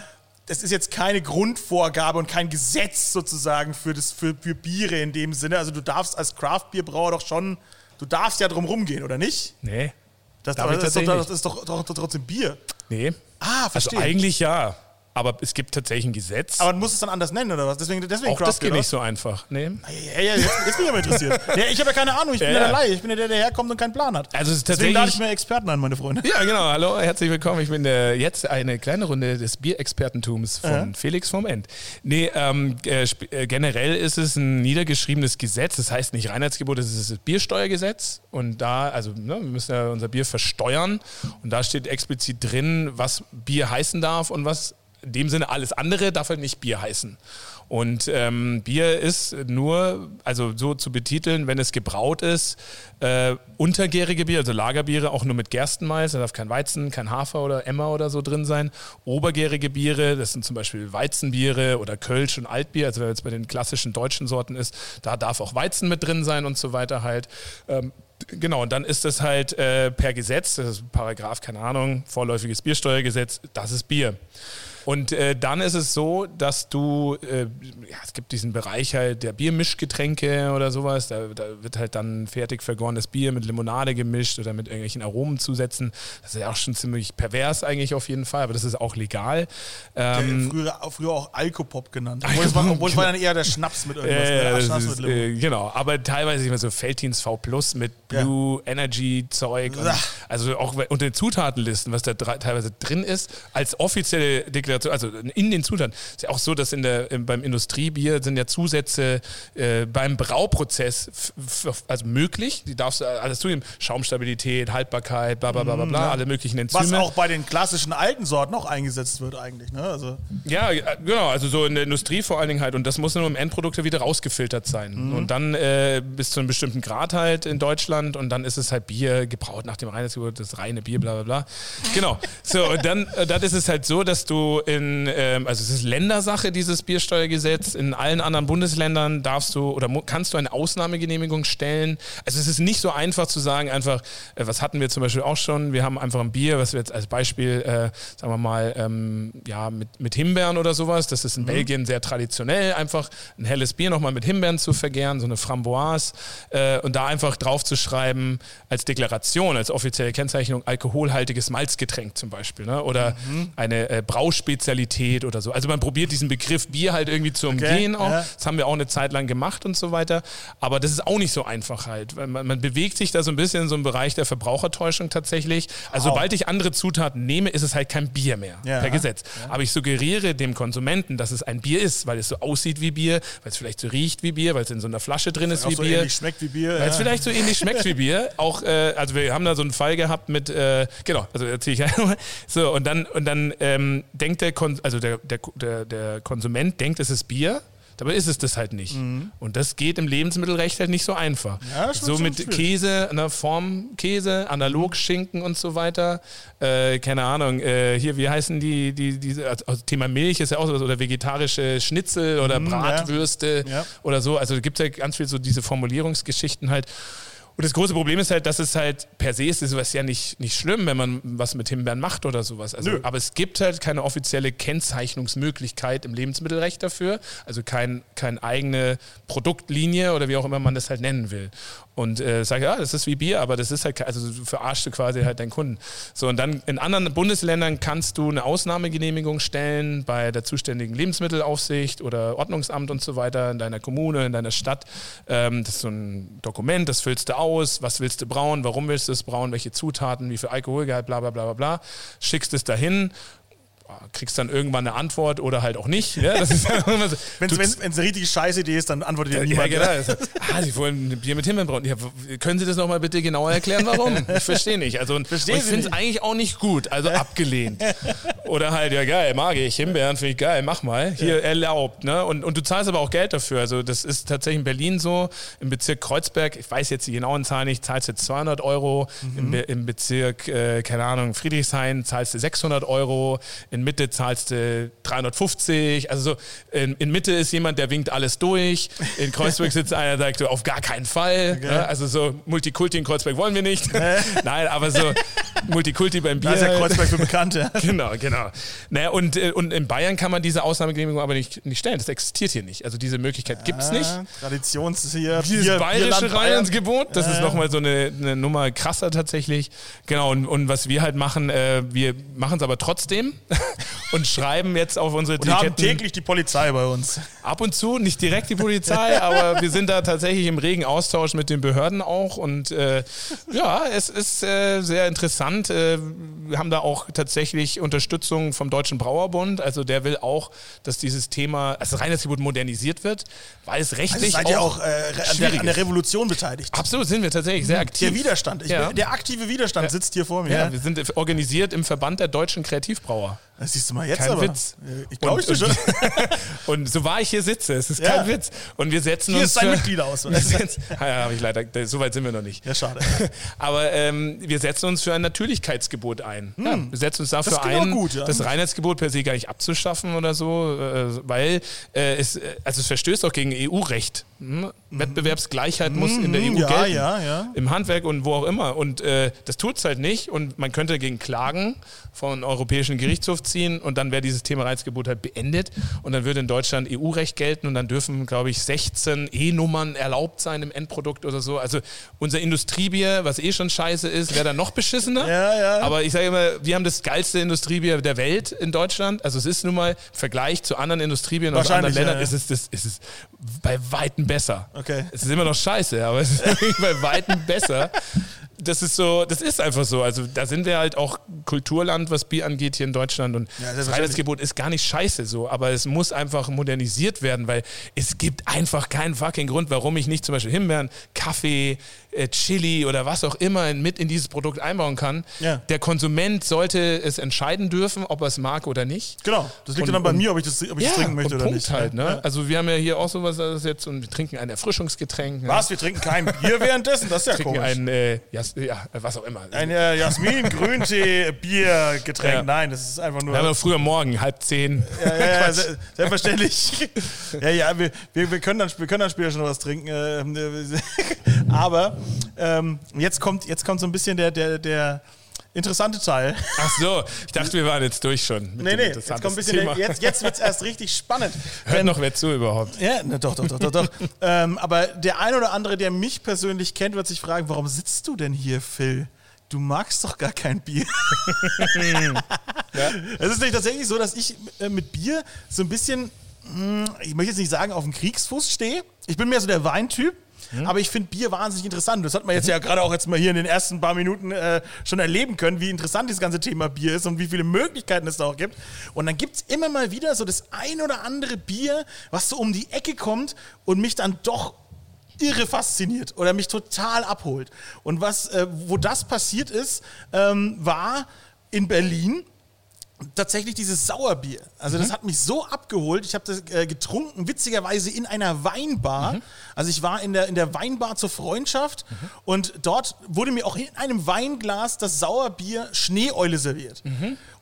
das ist jetzt keine Grundvorgabe und kein Gesetz sozusagen für, das, für, für Biere in dem Sinne. Also du darfst als Craft-Bierbrauer doch schon, du darfst ja drum rumgehen, oder nicht? Nee. Das, das, ist, doch, das ist doch, doch, doch trotzdem Bier. Nee. Ah, Also verstehe. eigentlich ja. Aber es gibt tatsächlich ein Gesetz. Aber man muss es dann anders nennen, oder was? Deswegen, deswegen auch das geht nicht so einfach. Nee. Ja, ja, jetzt, jetzt bin ich aber interessiert. (laughs) ja, ich habe ja keine Ahnung, ich bin Ja, ja, der. Laie. Ich bin ja der, der herkommt und keinen Plan hat. Also es ist Deswegen lade ich mir Experten an, meine Freunde. Ja, genau. Hallo, herzlich willkommen. Ich bin der, jetzt eine kleine Runde des Bierexpertentums von Ja. Felix vom End. Nee, ähm, äh, äh, generell ist es ein niedergeschriebenes Gesetz. Das heißt nicht Reinheitsgebot, das ist das Biersteuergesetz. Und da, also ne, wir müssen ja unser Bier versteuern. Und da steht explizit drin, was Bier heißen darf und was in dem Sinne alles andere darf halt nicht Bier heißen. Und ähm, Bier ist nur, also so zu betiteln, wenn es gebraut ist, äh, untergärige Bier, also Lagerbiere, auch nur mit Gerstenmalz, da darf kein Weizen, kein Hafer oder Emmer oder so drin sein. Obergärige Biere, das sind zum Beispiel Weizenbiere oder Kölsch und Altbier, also wenn jetzt bei den klassischen deutschen Sorten ist, da darf auch Weizen mit drin sein und so weiter halt. Ähm, Genau, und dann ist das halt äh, per Gesetz, das ist Paragraph, keine Ahnung, vorläufiges Biersteuergesetz, das ist Bier. Und äh, dann ist es so, dass du, äh, ja, es gibt diesen Bereich halt der Biermischgetränke oder sowas, da, da wird halt dann fertig vergorenes Bier mit Limonade gemischt oder mit irgendwelchen Aromenzusätzen. Das ist ja auch schon ziemlich pervers eigentlich auf jeden Fall, aber das ist auch legal. Ähm, früher, früher auch Alkopop genannt. (laughs) Obwohl es war, obwohl es war dann eher der Schnaps mit irgendwas. Ja, der ja, das Schnaps ist, mit äh, genau, aber teilweise immer so Feltins V Plus mit Ja. Blue Energy Zeug. Und, also auch unter den Zutatenlisten, was da teilweise drin ist, als offizielle Deklaration, also in den Zutaten. Ist ja auch so, dass in der, im- beim Industriebier sind ja Zusätze äh, beim Brauprozess also möglich. Die darfst du alles zugeben. Schaumstabilität, Haltbarkeit, bla bla bla bla, bla alle möglichen Enzyme. Was auch bei den klassischen alten Sorten auch eingesetzt wird eigentlich. Ne? Also, Ja, äh, genau, also so in der Industrie vor allen Dingen halt. Und das muss nur im Endprodukt ja wieder rausgefiltert sein. Und dann äh, bis zu einem bestimmten Grad halt in Deutschland und dann ist es halt Bier gebraut nach dem Reinheitsgebot, das reine Bier, bla bla bla. Genau. So, und dann, äh, dann ist es halt so, dass du in, ähm, also es ist Ländersache, dieses Biersteuergesetz. In allen anderen Bundesländern darfst du oder kannst du eine Ausnahmegenehmigung stellen. Also es ist nicht so einfach zu sagen, einfach, äh, was hatten wir zum Beispiel auch schon, wir haben einfach ein Bier, was wir jetzt als Beispiel, äh, sagen wir mal, ähm, ja, mit, mit Himbeeren oder sowas, das ist in Belgien sehr traditionell, einfach ein helles Bier nochmal mit Himbeeren zu vergären, so eine Framboise äh, und da einfach drauf zu schreiben als Deklaration, als offizielle Kennzeichnung, alkoholhaltiges Malzgetränk zum Beispiel, ne? oder eine äh, Brauspezialität oder so. Also man probiert diesen Begriff Bier halt irgendwie zu umgehen auch. ja. Das haben wir auch eine Zeit lang gemacht und so weiter. Aber das ist auch nicht so einfach halt. Man, man bewegt sich da so ein bisschen in so einem Bereich der Verbrauchertäuschung tatsächlich. Also Wow. sobald ich andere Zutaten nehme, ist es halt kein Bier mehr Ja. per Gesetz. Aber ich suggeriere dem Konsumenten, dass es ein Bier ist, weil es so aussieht wie Bier, weil es vielleicht so riecht wie Bier, weil es in so einer Flasche drin ist wie so Bier. ähnlich schmeckt wie Bier. Weil es ja. vielleicht so ähnlich schmeckt wie Bier. (laughs) Auch, äh, also wir haben da so einen Fall gehabt mit, äh, genau, also erzähle ich. (laughs) So, und dann, und dann ähm, denkt der, Kon also der, der, der, der Konsument denkt, es ist Bier. Dabei ist es das halt nicht. Und das geht im Lebensmittelrecht halt nicht so einfach. Mhm. Ja, so mit. Käse, einer Form Käse, analog Schinken und so weiter. Äh, keine Ahnung, äh, hier, wie heißen die, die, die also Thema Milch ist ja auch sowas, oder vegetarische Schnitzel oder Mhm, ja. Bratwürste Ja. oder so. Also gibt es ja ganz viel so diese Formulierungsgeschichten halt. Und das große Problem ist halt, dass es halt per se ist, ist sowas ja nicht, nicht schlimm, wenn man was mit Himbeeren macht oder sowas. Also, Nö. aber es gibt halt keine offizielle Kennzeichnungsmöglichkeit im Lebensmittelrecht dafür. Also kein, keine eigene Produktlinie oder wie auch immer man das halt nennen will. Und äh, sage, ja, das ist wie Bier, aber das ist halt, also du verarschst quasi halt deinen Kunden. So, und dann in anderen Bundesländern kannst du eine Ausnahmegenehmigung stellen bei der zuständigen Lebensmittelaufsicht oder Ordnungsamt und so weiter in deiner Kommune, in deiner Stadt. Ähm, das ist so ein Dokument, das füllst du aus, was willst du brauen, warum willst du es brauen, welche Zutaten, wie viel Alkoholgehalt, bla bla bla bla bla. Schickst es dahin, kriegst dann irgendwann eine Antwort oder halt auch nicht. Ja, das ist dann immer so. (laughs) Wenn es eine richtige Scheißidee ist, dann antwortet ja, niemand. genau. Also, ah, Sie wollen ein Bier mit Himbeeren. Ja, können Sie das nochmal bitte genauer erklären, warum? (laughs) Ich verstehe nicht. Also, Verstehen ich finde es eigentlich auch nicht gut, also abgelehnt. (laughs) Oder halt, ja geil, mag ich, Himbeeren finde ich geil, mach mal. Hier erlaubt. Ne? Und, und du zahlst aber auch Geld dafür. Also das ist tatsächlich in Berlin so, im Bezirk Kreuzberg, ich weiß jetzt die genauen Zahlen nicht, zahlst du 200 Euro, im, Be im Bezirk, äh, keine Ahnung, Friedrichshain zahlst du 600 Euro, in Mitte zahlst du 350, also so, in, in Mitte ist jemand, der winkt alles durch, in Kreuzberg sitzt einer, der sagt so, auf gar keinen Fall, ne? also so Multikulti in Kreuzberg wollen wir nicht, (laughs) nein, aber so, Multikulti beim Bier. Da ist ja. Kreuzberg für bekannt, ja. (laughs) Genau, genau. Naja, und, äh, und in Bayern kann man diese Ausnahmegenehmigung aber nicht, nicht stellen. Das existiert hier nicht. Also diese Möglichkeit gibt es nicht. Traditions hier. Dieses Bier- bayerische. Reinheitsgebot, das ist nochmal so eine, eine Nummer krasser tatsächlich. Genau, und, und was wir halt machen, äh, wir machen es aber trotzdem (laughs) (laughs) und schreiben jetzt auf unsere Und haben Etiketten täglich die Polizei bei uns. ab und zu, nicht direkt die Polizei, (laughs) aber wir sind da tatsächlich im regen Austausch mit den Behörden auch und äh, ja, es ist äh, sehr interessant. Äh, wir haben da auch tatsächlich Unterstützung vom Deutschen Brauerbund, also der will auch, dass dieses Thema, also Reinheitsgebot modernisiert wird, weil es Also rechtlich seid ihr auch äh, an, der, an der. Revolution beteiligt. Absolut sind wir tatsächlich sehr aktiv. Der Widerstand. Ich, Ja. Der aktive Widerstand sitzt hier vor mir. Ja, wir sind organisiert im Verband der deutschen Kreativbrauer. Das siehst du mal jetzt Kein aber. Witz. Ich glaube ich dir schon. (laughs) Und so war ich hier sitze, es ist Ja. kein Witz. Und wir setzen Hier uns ist dein für- Mitgliederausweis. (laughs) Ja, habe ich leider, so weit sind wir noch nicht. Ja, schade. (laughs) Aber ähm, wir setzen uns für ein Natürlichkeitsgebot ein. Ja, wir setzen uns dafür Das ein, gut, ja. das Reinheitsgebot per se gar nicht abzuschaffen oder so, äh, weil äh, es, äh, also es verstößt auch gegen EU-Recht. Hm? Wettbewerbsgleichheit muss in der EU Mhm, ja, gelten. ja, ja. Im Handwerk und wo auch immer. Und äh, das tut es halt nicht. Und man könnte dagegen klagen, einen Europäischen Gerichtshof ziehen und dann wäre dieses Thema Reinheitsgebot halt beendet. Und dann würde in Deutschland EU-Recht gelten und dann dürfen, glaube ich, 16 E-Nummern erlaubt sein im Endprodukt oder so. Also unser Industriebier, was eh schon scheiße ist, wäre dann noch beschissener. Ja, ja. Aber ich sage immer, wir haben das geilste Industriebier der Welt in Deutschland. Also es ist nun mal im Vergleich zu anderen Industriebieren aus anderen Ländern, ja, ja. ist es, das, ist es bei Weitem besser. Okay. Es ist immer noch scheiße, aber es ist (laughs) bei Weitem besser. Das ist so, das ist einfach so. Also da sind wir halt auch Kulturland, was Bier angeht hier in Deutschland. Und Ja, das. Freiheitsgebot ist gar nicht scheiße so, aber es muss einfach modernisiert werden, weil es gibt einfach keinen fucking Grund, warum ich nicht zum Beispiel Himbeeren, Kaffee, Chili oder was auch immer mit in dieses Produkt einbauen kann. Ja. Der Konsument sollte es entscheiden dürfen, ob er es mag oder nicht. Genau. Das liegt Und- dann bei und- mir, ob ich das, ob ich das trinken möchte oder Punkt nicht. halt. Ne? Ja. Also wir haben ja hier auch sowas das jetzt und wir trinken ein Erfrischungsgetränk. ne? Was? Wir trinken kein Bier währenddessen? Das ist ja trinken komisch. ein, äh, Jas ja, was auch immer. Ein äh, Jasmin, Grüntee, Bier, Getränk. Ja. Nein, das ist einfach nur. ja früher morgen, halb zehn. Ja, ja, ja, se- selbstverständlich. ja, ja, wir, wir, wir, können dann, wir können dann später schon was trinken. äh, (laughs) Aber ähm, jetzt, kommt, jetzt kommt so ein bisschen der, der, der interessante Teil. Ach so, ich dachte, wir waren jetzt durch schon. mit Nee, nee, jetzt kommt ein bisschen Thema. der, jetzt, jetzt wird es erst richtig spannend. (laughs) Hört noch wer zu überhaupt? Ja, na, doch, doch, doch, doch, doch. (laughs) ähm, aber der ein oder andere, der mich persönlich kennt, wird sich fragen, warum sitzt du denn hier, Phil? Du magst doch gar kein Bier. (laughs) Es ist nicht tatsächlich so, dass ich äh, mit Bier so ein bisschen, mh, ich möchte jetzt nicht sagen, auf dem Kriegsfuß stehe. Ich bin mehr so der Weintyp. Aber ich finde Bier wahnsinnig interessant. Das hat man jetzt ja gerade auch jetzt mal hier in den ersten paar Minuten äh, schon erleben können, wie interessant dieses ganze Thema Bier ist und wie viele Möglichkeiten es da auch gibt. Und dann gibt es immer mal wieder so das ein oder andere Bier, was so um die Ecke kommt und mich dann doch irre fasziniert oder mich total abholt. Und was, äh, wo das passiert ist, ähm, war in Berlin tatsächlich dieses Sauerbier. Also das hat mich so abgeholt. Ich habe das äh, getrunken, witzigerweise in einer Weinbar. Also ich war in der, in der Weinbar zur Freundschaft und dort wurde mir auch in einem Weinglas das Sauerbier Schneeeule serviert.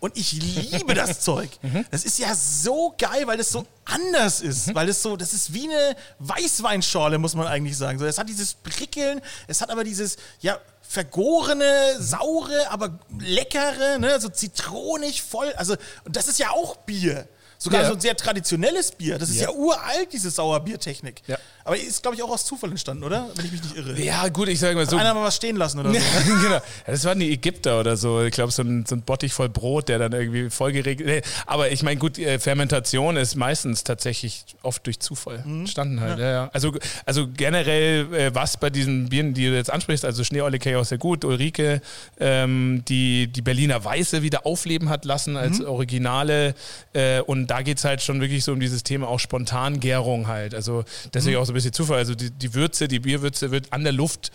Und ich liebe das (laughs) Zeug. Das ist ja so geil, weil das so anders ist. Weil das so, das ist wie eine Weißweinschorle, muss man eigentlich sagen. So, es hat dieses Prickeln, es hat aber dieses, ja, vergorene, saure, aber leckere, ne, so zitronig voll. Also, und das ist ja auch Bier. Sogar Ja. so ein sehr traditionelles Bier. Das ist ja, Ja. uralt, diese Sauerbiertechnik. Ja. Aber ist, glaube ich, auch aus Zufall entstanden, oder? Wenn ich mich nicht irre. Ja, gut, ich sage mal so. Einer mal was stehen lassen oder so. (laughs) genau. Ja, das waren die Ägypter oder so. Ich glaube, so ein, so ein Bottich voll Brot, der dann irgendwie vollgeregelt. Nee, aber ich meine, gut, äh, Fermentation ist meistens tatsächlich oft durch Zufall Mhm. entstanden halt. Ja, Also, also generell, äh, was bei diesen Bieren, die du jetzt ansprichst, also Schneeolle kenne ich auch sehr gut, Ulrike, ähm, die die Berliner Weiße wieder aufleben hat lassen als Mhm. Originale. Äh, und da geht es halt schon wirklich so um dieses Thema auch Spontangärung halt. Also deswegen Mhm. auch so ein bisschen Zufall. Also die, die Würze, die Bierwürze wird an der Luft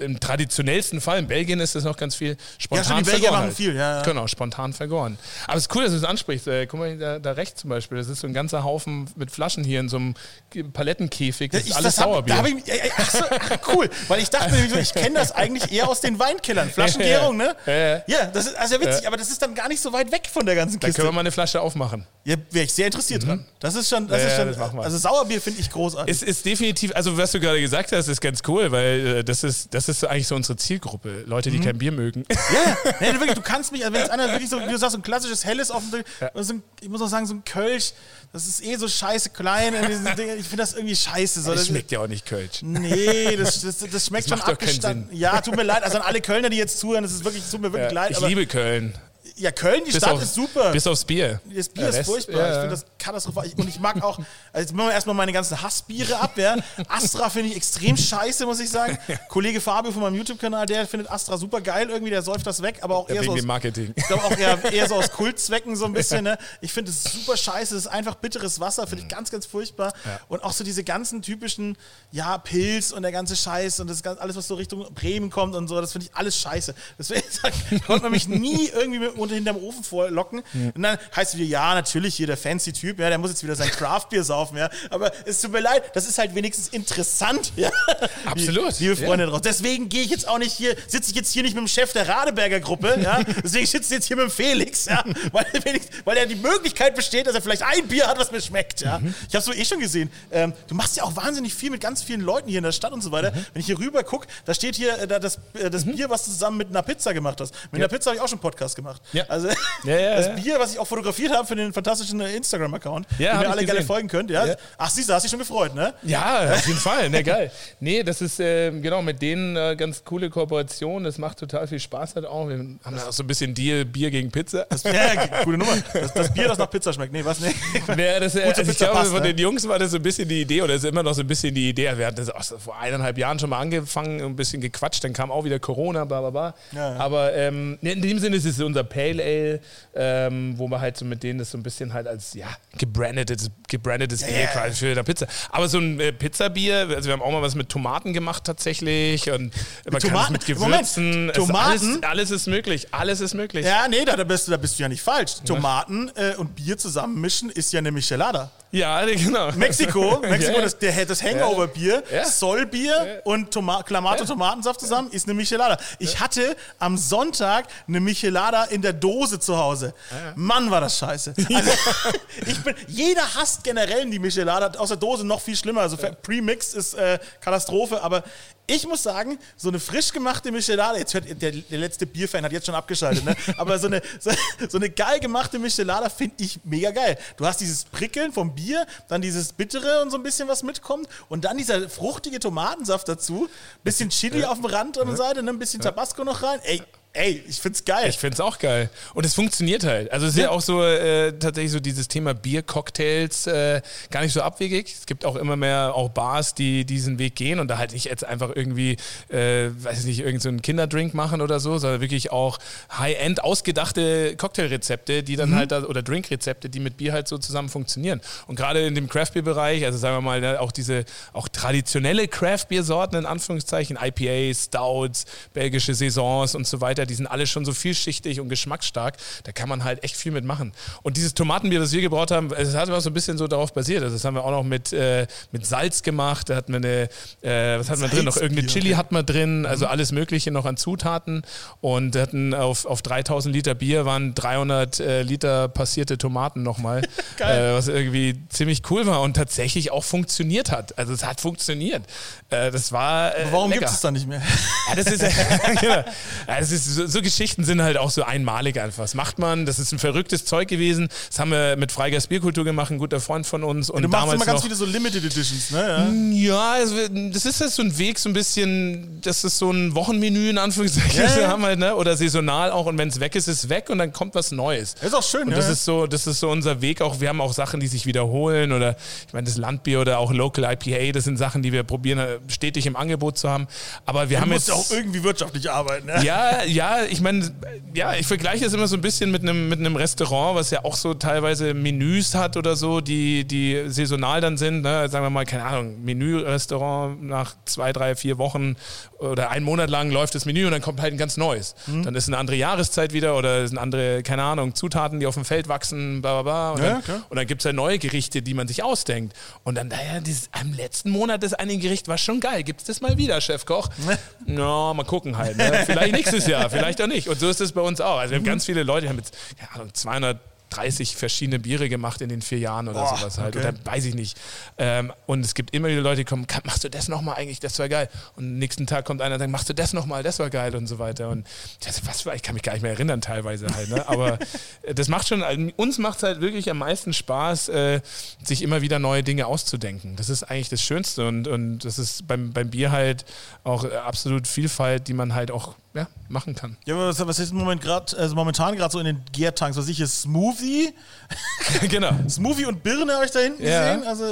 im traditionellsten Fall, in Belgien ist das noch ganz viel, spontan stimmt, die Belgier vergoren machen viel, ja, ja. Genau, spontan vergoren. Aber es ist cool, dass du es ansprichst. Äh, guck mal, da, da rechts zum Beispiel, das ist so ein ganzer Haufen mit Flaschen hier in so einem Palettenkäfig. Das Ich- ist alles das hab- Sauerbier. Da ich, ja, ja, ach so, ach, cool, weil ich dachte mir, ich kenne das eigentlich eher aus den Weinkellern. Flaschengärung, (laughs) ne? Ja, ja. Ja, das ist also witzig, aber das ist dann gar nicht so weit weg von der ganzen da Kiste. können wir mal eine Flasche aufmachen. Ja, wäre ich sehr interessiert dran. Das ist schon, das Ja, ist ja, schon, das also Sauerbier finde ich großartig. Es ist definitiv, also was du gerade gesagt hast, ist ganz cool, weil äh, das ist, das das ist eigentlich so unsere Zielgruppe. Leute, die kein Bier mögen. Ja, (laughs) nee, wirklich, du kannst mich, also wenn es einer wirklich so, wie du sagst, so ein klassisches helles auf dem so ein, ich muss auch sagen, so ein Kölsch, das ist eh so scheiße klein. Ich finde das irgendwie scheiße. So. Das schmeckt ja auch nicht Kölsch. Nee, das, (laughs) das, das schmeckt Das schon abgestanden. Ja, tut mir leid. Also an alle Kölner, die jetzt zuhören, das ist wirklich, tut mir wirklich Ja, leid. ich liebe Köln. Ja, Köln, die Bis Stadt auf- ist super. Bis aufs Bier. Das Bier ist furchtbar. ja, Ich ja. finde das katastrophal. Ich- Und ich mag auch, also jetzt machen wir erstmal meine ganzen Hassbiere ab. Ja. Astra finde ich extrem scheiße, muss ich sagen. Kollege Fabio von meinem YouTube-Kanal, der findet Astra super geil. Irgendwie, der säuft das weg, aber auch Ja, eher so aus, dem Marketing. ich glaube auch eher, (laughs) eher so aus Kultzwecken so ein bisschen. Ne? Ich finde es super scheiße. Es ist einfach bitteres Wasser, finde ich ganz, ganz furchtbar. Und auch so diese ganzen typischen, ja, Pilz und der ganze Scheiß und das alles, was so Richtung Bremen kommt und so, das finde ich alles scheiße. Deswegen (laughs) konnte man mich nie irgendwie mit unter hinterm Ofen vorlocken. Und dann heißt es wieder, ja, natürlich hier der fancy Typ, ja, der muss jetzt wieder sein Craftbier saufen, ja. Aber es tut mir leid, das ist halt wenigstens interessant, ja. (laughs) Absolut, Liebe ja. Freunde draus. Deswegen gehe ich jetzt auch nicht hier, sitze ich jetzt hier nicht mit dem Chef der Radeberger Gruppe, ja. Deswegen sitze ich jetzt hier mit dem Felix, ja. Weil, weil ja die Möglichkeit besteht, dass er vielleicht ein Bier hat, was mir schmeckt, ja. Ich habe es so eh schon gesehen. Ähm, du machst ja auch wahnsinnig viel mit ganz vielen Leuten hier in der Stadt und so weiter. Wenn ich hier rüber gucke, da steht hier äh, da das, äh, das Bier, was du zusammen mit einer Pizza gemacht hast. Mit einer Pizza habe ich auch schon einen Podcast gemacht. Ja. Also Ja, (laughs) ja, das ja. Bier, was ich auch fotografiert habe für den fantastischen äh, Instagram-Account, Ja, den ich alle gerne gesehen. folgen könnt. Ja. Ja. Ach, siehst du, hast dich schon gefreut, ne? Ja, auf jeden Fall. Ne, geil. Nee, das ist äh, genau mit denen äh, ganz coole Kooperation. Das macht total viel Spaß halt auch. Wir haben da auch so ein bisschen Deal Bier gegen Pizza. Ja, coole (laughs) Nummer. Das, das Bier, das nach Pizza schmeckt. Nee, was? Nee. (laughs) Ja, das, äh, Gute also ich glaube, passt, von ne? den Jungs war das so ein bisschen die Idee oder ist immer noch so ein bisschen die Idee. Wir hatten das auch so vor eineinhalb Jahren schon mal angefangen, ein bisschen gequatscht, dann kam auch wieder Corona, bla bla bla. Ja, ja. Aber ähm, in dem Sinne ist es unser Pale Ale, ähm, wo wir halt so mit denen das so ein bisschen halt als ja, gebrandetes, gebrandetes Bier ja. quasi für eine Pizza. Aber so ein äh, Pizzabier, also wir haben auch mal was mit Tomaten gemacht tatsächlich und man kann es Tomaten? mit Moment, Gewürzen. Es- Tomaten? Alles, alles ist möglich, alles ist möglich. Ja, nee, da, da, bist du, da bist du ja nicht falsch. Tomaten äh, und Bier zusammenmischen ist ja eine Michelada. Ja, genau. Mexiko, (laughs) Mexiko, Ja. das, der, das Hangover-Bier, Ja. Sollbier und Toma Clamato Tomatensaft zusammen ist eine Michelada. Ich hatte am Sonntag eine Michelada in der Dose zu Hause. Mann, war das scheiße. (laughs) Also, ich bin, jeder hasst generell die Michelada, aus der Dose noch viel schlimmer. Also Premix ist äh, Katastrophe, aber ich muss sagen, so eine frisch gemachte Michelada, jetzt hört der, der letzte Bierfan hat jetzt schon abgeschaltet, ne? (laughs) aber so eine, so, so eine geil gemachte Michelada finde ich mega geil. Du hast dieses Prickeln vom Bier, dann dieses Bittere und so ein bisschen was mitkommt und dann dieser fruchtige Tomatensaft dazu, bisschen Chili auf dem Rand und der Seite, ne? ein bisschen Tabasco noch rein. Ey, ey, ich find's geil. Ich finde es auch geil. Und es funktioniert halt. Also es ist ja, auch so äh, tatsächlich so dieses Thema Biercocktails äh, gar nicht so abwegig. Es gibt auch immer mehr auch Bars, die diesen Weg gehen und da halt nicht jetzt einfach irgendwie, äh, weiß ich nicht, irgendeinen so einen Kinderdrink machen oder so, sondern wirklich auch High-End ausgedachte Cocktailrezepte, die dann halt, da, oder Drinkrezepte, die mit Bier halt so zusammen funktionieren. Und gerade in dem Craft-Bier-Bereich, also sagen wir mal, ne, auch diese auch traditionelle Craft-Bier-Sorten in Anführungszeichen, IPAs, Stouts, belgische Saisons und so weiter, die sind alle schon so vielschichtig und geschmacksstark, da kann man halt echt viel mitmachen. Und dieses Tomatenbier, das wir gebraut haben, es hat auch so ein bisschen so darauf basiert. Also das haben wir auch noch mit, äh, mit Salz gemacht, da hatten wir eine, äh, was hatten wir drin? Noch irgendeine Chili hat man drin, also alles Mögliche noch an Zutaten und hatten auf, auf 3000 Liter Bier waren 300 äh, Liter passierte Tomaten nochmal, (laughs) Geil. äh, was irgendwie ziemlich cool war und tatsächlich auch funktioniert hat. Also es hat funktioniert. Äh, das war äh, Warum gibt es da nicht mehr? Ja, das ist, (laughs) genau. ja, das ist so, so Geschichten sind halt auch so einmalig einfach. Das macht man, das ist ein verrücktes Zeug gewesen. Das haben wir mit Freigeist Bierkultur gemacht, ein guter Freund von uns. Und Du machst immer ganz noch, viele so Limited Editions, ne? Ja. ja, das ist jetzt so ein Weg, so ein bisschen, das ist so ein Wochenmenü in Anführungszeichen, Ja, (laughs) ja. haben halt, ne? oder saisonal auch. Und wenn es weg ist, ist es weg und dann kommt was Neues. Ist auch schön, Und ja. das ist so, das ist so unser Weg auch. Wir haben auch Sachen, die sich wiederholen oder ich meine, das Landbier oder auch Local IPA, das sind Sachen, die wir probieren, stetig im Angebot zu haben. Aber wir du haben musst jetzt auch irgendwie wirtschaftlich arbeiten, ne? ja, ja, ich meine, ja, ich vergleiche es immer so ein bisschen mit einem mit einem Restaurant, was ja auch so teilweise Menüs hat oder so, die, die saisonal dann sind. Ne? Sagen wir mal, keine Ahnung, Menü-Restaurant nach zwei, drei, vier Wochen oder einen Monat lang läuft das Menü und dann kommt halt ein ganz neues. Mhm. Dann ist eine andere Jahreszeit wieder oder es sind andere, keine Ahnung, Zutaten, die auf dem Feld wachsen, bla bla bla. Und Ja, dann, dann gibt es ja neue Gerichte, die man sich ausdenkt. Und dann, naja, dieses, am letzten Monat das eine Gericht war schon geil. Gibt es das mal wieder, Chefkoch? (laughs) Ja, mal gucken halt. Ne? Vielleicht nächstes Jahr, vielleicht auch nicht. Und so ist es bei uns auch. Also wir haben ganz viele Leute, die haben jetzt, Ahnung, 200 30 verschiedene Biere gemacht in den vier Jahren oder Boah, sowas halt. okay. Oder weiß ich nicht. Ähm, und es gibt immer wieder Leute, die kommen, "Kann- machst du das nochmal eigentlich, das war geil. Und am nächsten Tag kommt einer und sagt, machst du das nochmal, das war geil und so weiter. Und ich dachte, was war, ich kann mich gar nicht mehr erinnern teilweise halt. Ne? Aber äh, das macht schon, also uns macht es halt wirklich am meisten Spaß, äh, sich immer wieder neue Dinge auszudenken. Das ist eigentlich das Schönste und, und das ist beim, beim Bier halt auch äh, absolut Vielfalt, die man halt auch ja, machen kann. Ja, aber was, was ist im Moment gerade, also momentan gerade so in den Gärtanks, was ich ist Smoothie. (laughs) genau. Smoothie und Birne habe ich da hinten Ja. gesehen. Also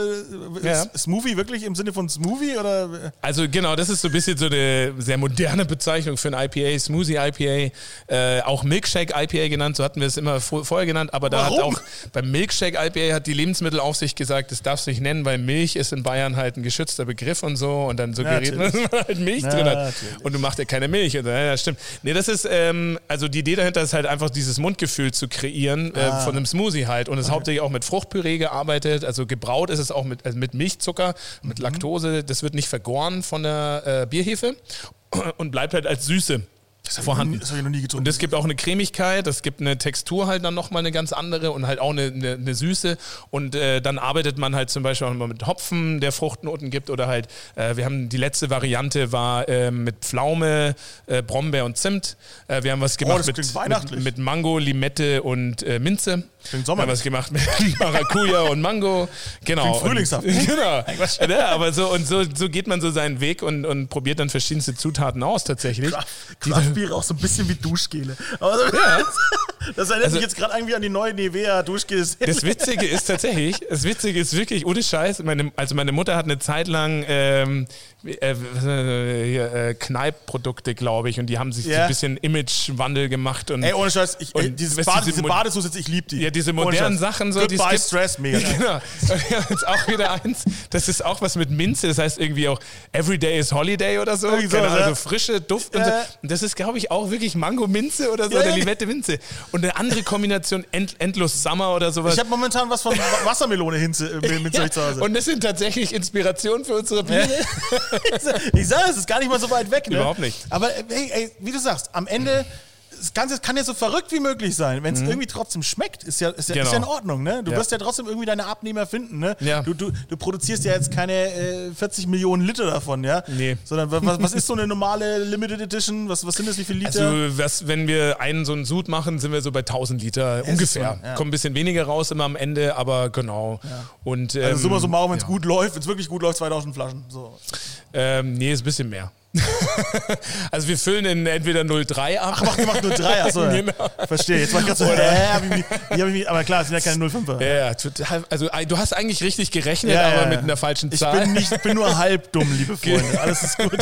äh, Ja. Smoothie wirklich im Sinne von Smoothie oder? Also genau, das ist so ein bisschen so eine sehr moderne Bezeichnung für ein IPA, Smoothie IPA, äh, auch Milkshake IPA genannt, so hatten wir es immer vor, vorher genannt, aber da Warum? hat auch beim Milkshake IPA hat die Lebensmittelaufsicht gesagt, das darfst du nicht nennen, weil Milch ist in Bayern halt ein geschützter Begriff und so und dann suggeriert man, dass man halt Milch drin hat Natürlich. und du machst ja keine Milch. Und, ja, ja, stimmt. Nee, das ist, ähm, also die Idee dahinter ist halt einfach dieses Mundgefühl zu kreieren äh, Ah. von einem Smoothie halt und es ist hauptsächlich auch mit Fruchtpüree gearbeitet, also gebraut ist es auch mit, also mit Milchzucker, Mhm. mit Laktose, das wird nicht vergoren von der äh, Bierhefe und bleibt halt als Süße vorhanden. Das habe ich noch nie getrunken. Und es gibt auch eine Cremigkeit, es gibt eine Textur halt dann nochmal eine ganz andere und halt auch eine, eine, eine Süße. Und äh, dann arbeitet man halt zum Beispiel auch mal mit Hopfen, der Fruchtnoten gibt oder halt, äh, wir haben die letzte Variante war äh, mit Pflaume, äh, Brombeer und Zimt. Äh, wir haben was gemacht Oh, das mit, mit, mit Mango, Limette und äh, Minze. Klingt Wir haben was gemacht mit (laughs) Maracuja und Mango. Genau. Klingt frühlingshaft. Und, genau. (laughs) Ja, aber so und so, so geht man so seinen Weg und, und probiert dann verschiedenste Zutaten aus tatsächlich. Kraftbier auch so ein bisschen wie Duschgele. Aber so, (laughs) Das erinnert Also- mich jetzt gerade irgendwie an die neue Nivea Duschgele. Das Witzige ist tatsächlich, das Witzige ist wirklich, ohne Scheiß, meine, also meine Mutter hat eine Zeit lang ähm, äh, äh, äh, Kneipprodukte, glaube ich, und die haben sich so Ja. ein bisschen Imagewandel gemacht. Und, Ey, ohne Scheiß, ich, Und dieses Bade, diese diese Badesuche, ich liebe die. ja, diese modernen. Sachen, so, die Goodbye gibt. Stress, mega. (laughs) Genau. Jetzt auch wieder eins. Das ist auch was mit Minze. Das heißt irgendwie auch Everyday is Holiday oder so. Irgendwie Keine sowas, Ahnung, ja. so frische Duft und so. Ja. Und das ist, glaube ich, auch wirklich Mango-Minze oder so. Ja, oder ja. Limette-Minze. Und eine andere Kombination, End, Endlos Summer oder sowas. Ich habe momentan was von (laughs) Wassermelone hinze, äh, Ja, zu Hause. und das sind tatsächlich Inspirationen für unsere Biere. (laughs) ich sage, es ist gar nicht mal so weit weg. Ne? Überhaupt nicht. Aber äh, ey, ey, wie du sagst, am Ende. Das Ganze kann ja so verrückt wie möglich sein. Wenn es irgendwie trotzdem schmeckt, ist ja, ist ja, ist Mhm. Genau. ja in Ordnung. Ne? Du Ja. wirst ja trotzdem irgendwie deine Abnehmer finden. Ne? Ja. Du, du, du produzierst ja jetzt keine äh, 40 Millionen Liter davon, ja? Nee. Sondern wa- was, was (laughs) ist so eine normale Limited Edition? Was, was sind das, wie viele Liter? Also, was, wenn wir einen so einen Sud machen, sind wir so bei 1000 Liter ist ungefähr. so, ja. Kommt ein bisschen weniger raus immer am Ende, aber genau. Und, ähm, also summa summarum, wenn es gut läuft, wenn es wirklich gut läuft, 2000 Flaschen. So. Ähm, nee, ist ein bisschen mehr. (laughs) also wir füllen in entweder 03 ab. Ach, macht nur drei, achso. Ja. (laughs) Genau. Verstehe. Jetzt war ich gerade so, hab ich mich, wie hab ich mich, aber klar, es sind ja keine 05er. Ja, ja, total. Also äh, du hast eigentlich richtig gerechnet, Ja, aber mit einer falschen Ich Zahl. bin, nicht, ich bin nur halb dumm, liebe (laughs) Freunde. Alles ist gut.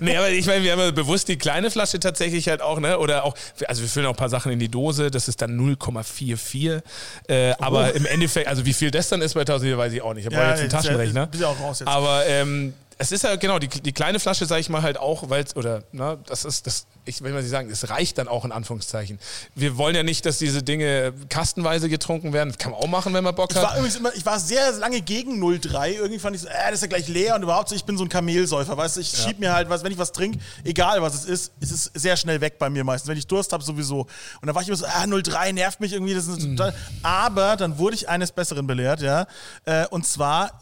nee, aber ich meine, wir haben ja bewusst die kleine Flasche tatsächlich halt auch, ne? Oder auch, also wir füllen auch ein paar Sachen in die Dose, das ist dann 0,44. Äh, aber im Endeffekt, also wie viel das dann ist bei 1000 Liter, weiß ich auch nicht. Ich habe Oh. Ja, jetzt einen Taschenrechner. bist ja auch raus jetzt. Aber ähm, es ist ja genau, die, die kleine Flasche, sage ich mal halt auch, weil oder ne, das ist, das, ich will mal nicht sagen, es reicht dann auch in Anführungszeichen. Wir wollen ja nicht, dass diese Dinge kastenweise getrunken werden. Das kann man auch machen, wenn man Bock Ich war hat. übrigens immer, ich war sehr lange gegen 03. Irgendwie fand ich so, äh, das ist ja gleich leer und überhaupt so, ich bin so ein Kamelsäufer, weißt du, ich schieb mir halt was, wenn ich was trinke, egal was es ist, es ist sehr schnell weg bei mir meistens. Wenn ich Durst habe, sowieso. Und da war ich immer so, ah, 03 nervt mich irgendwie, das ist total. Aber dann wurde ich eines Besseren belehrt, ja. Äh, Und zwar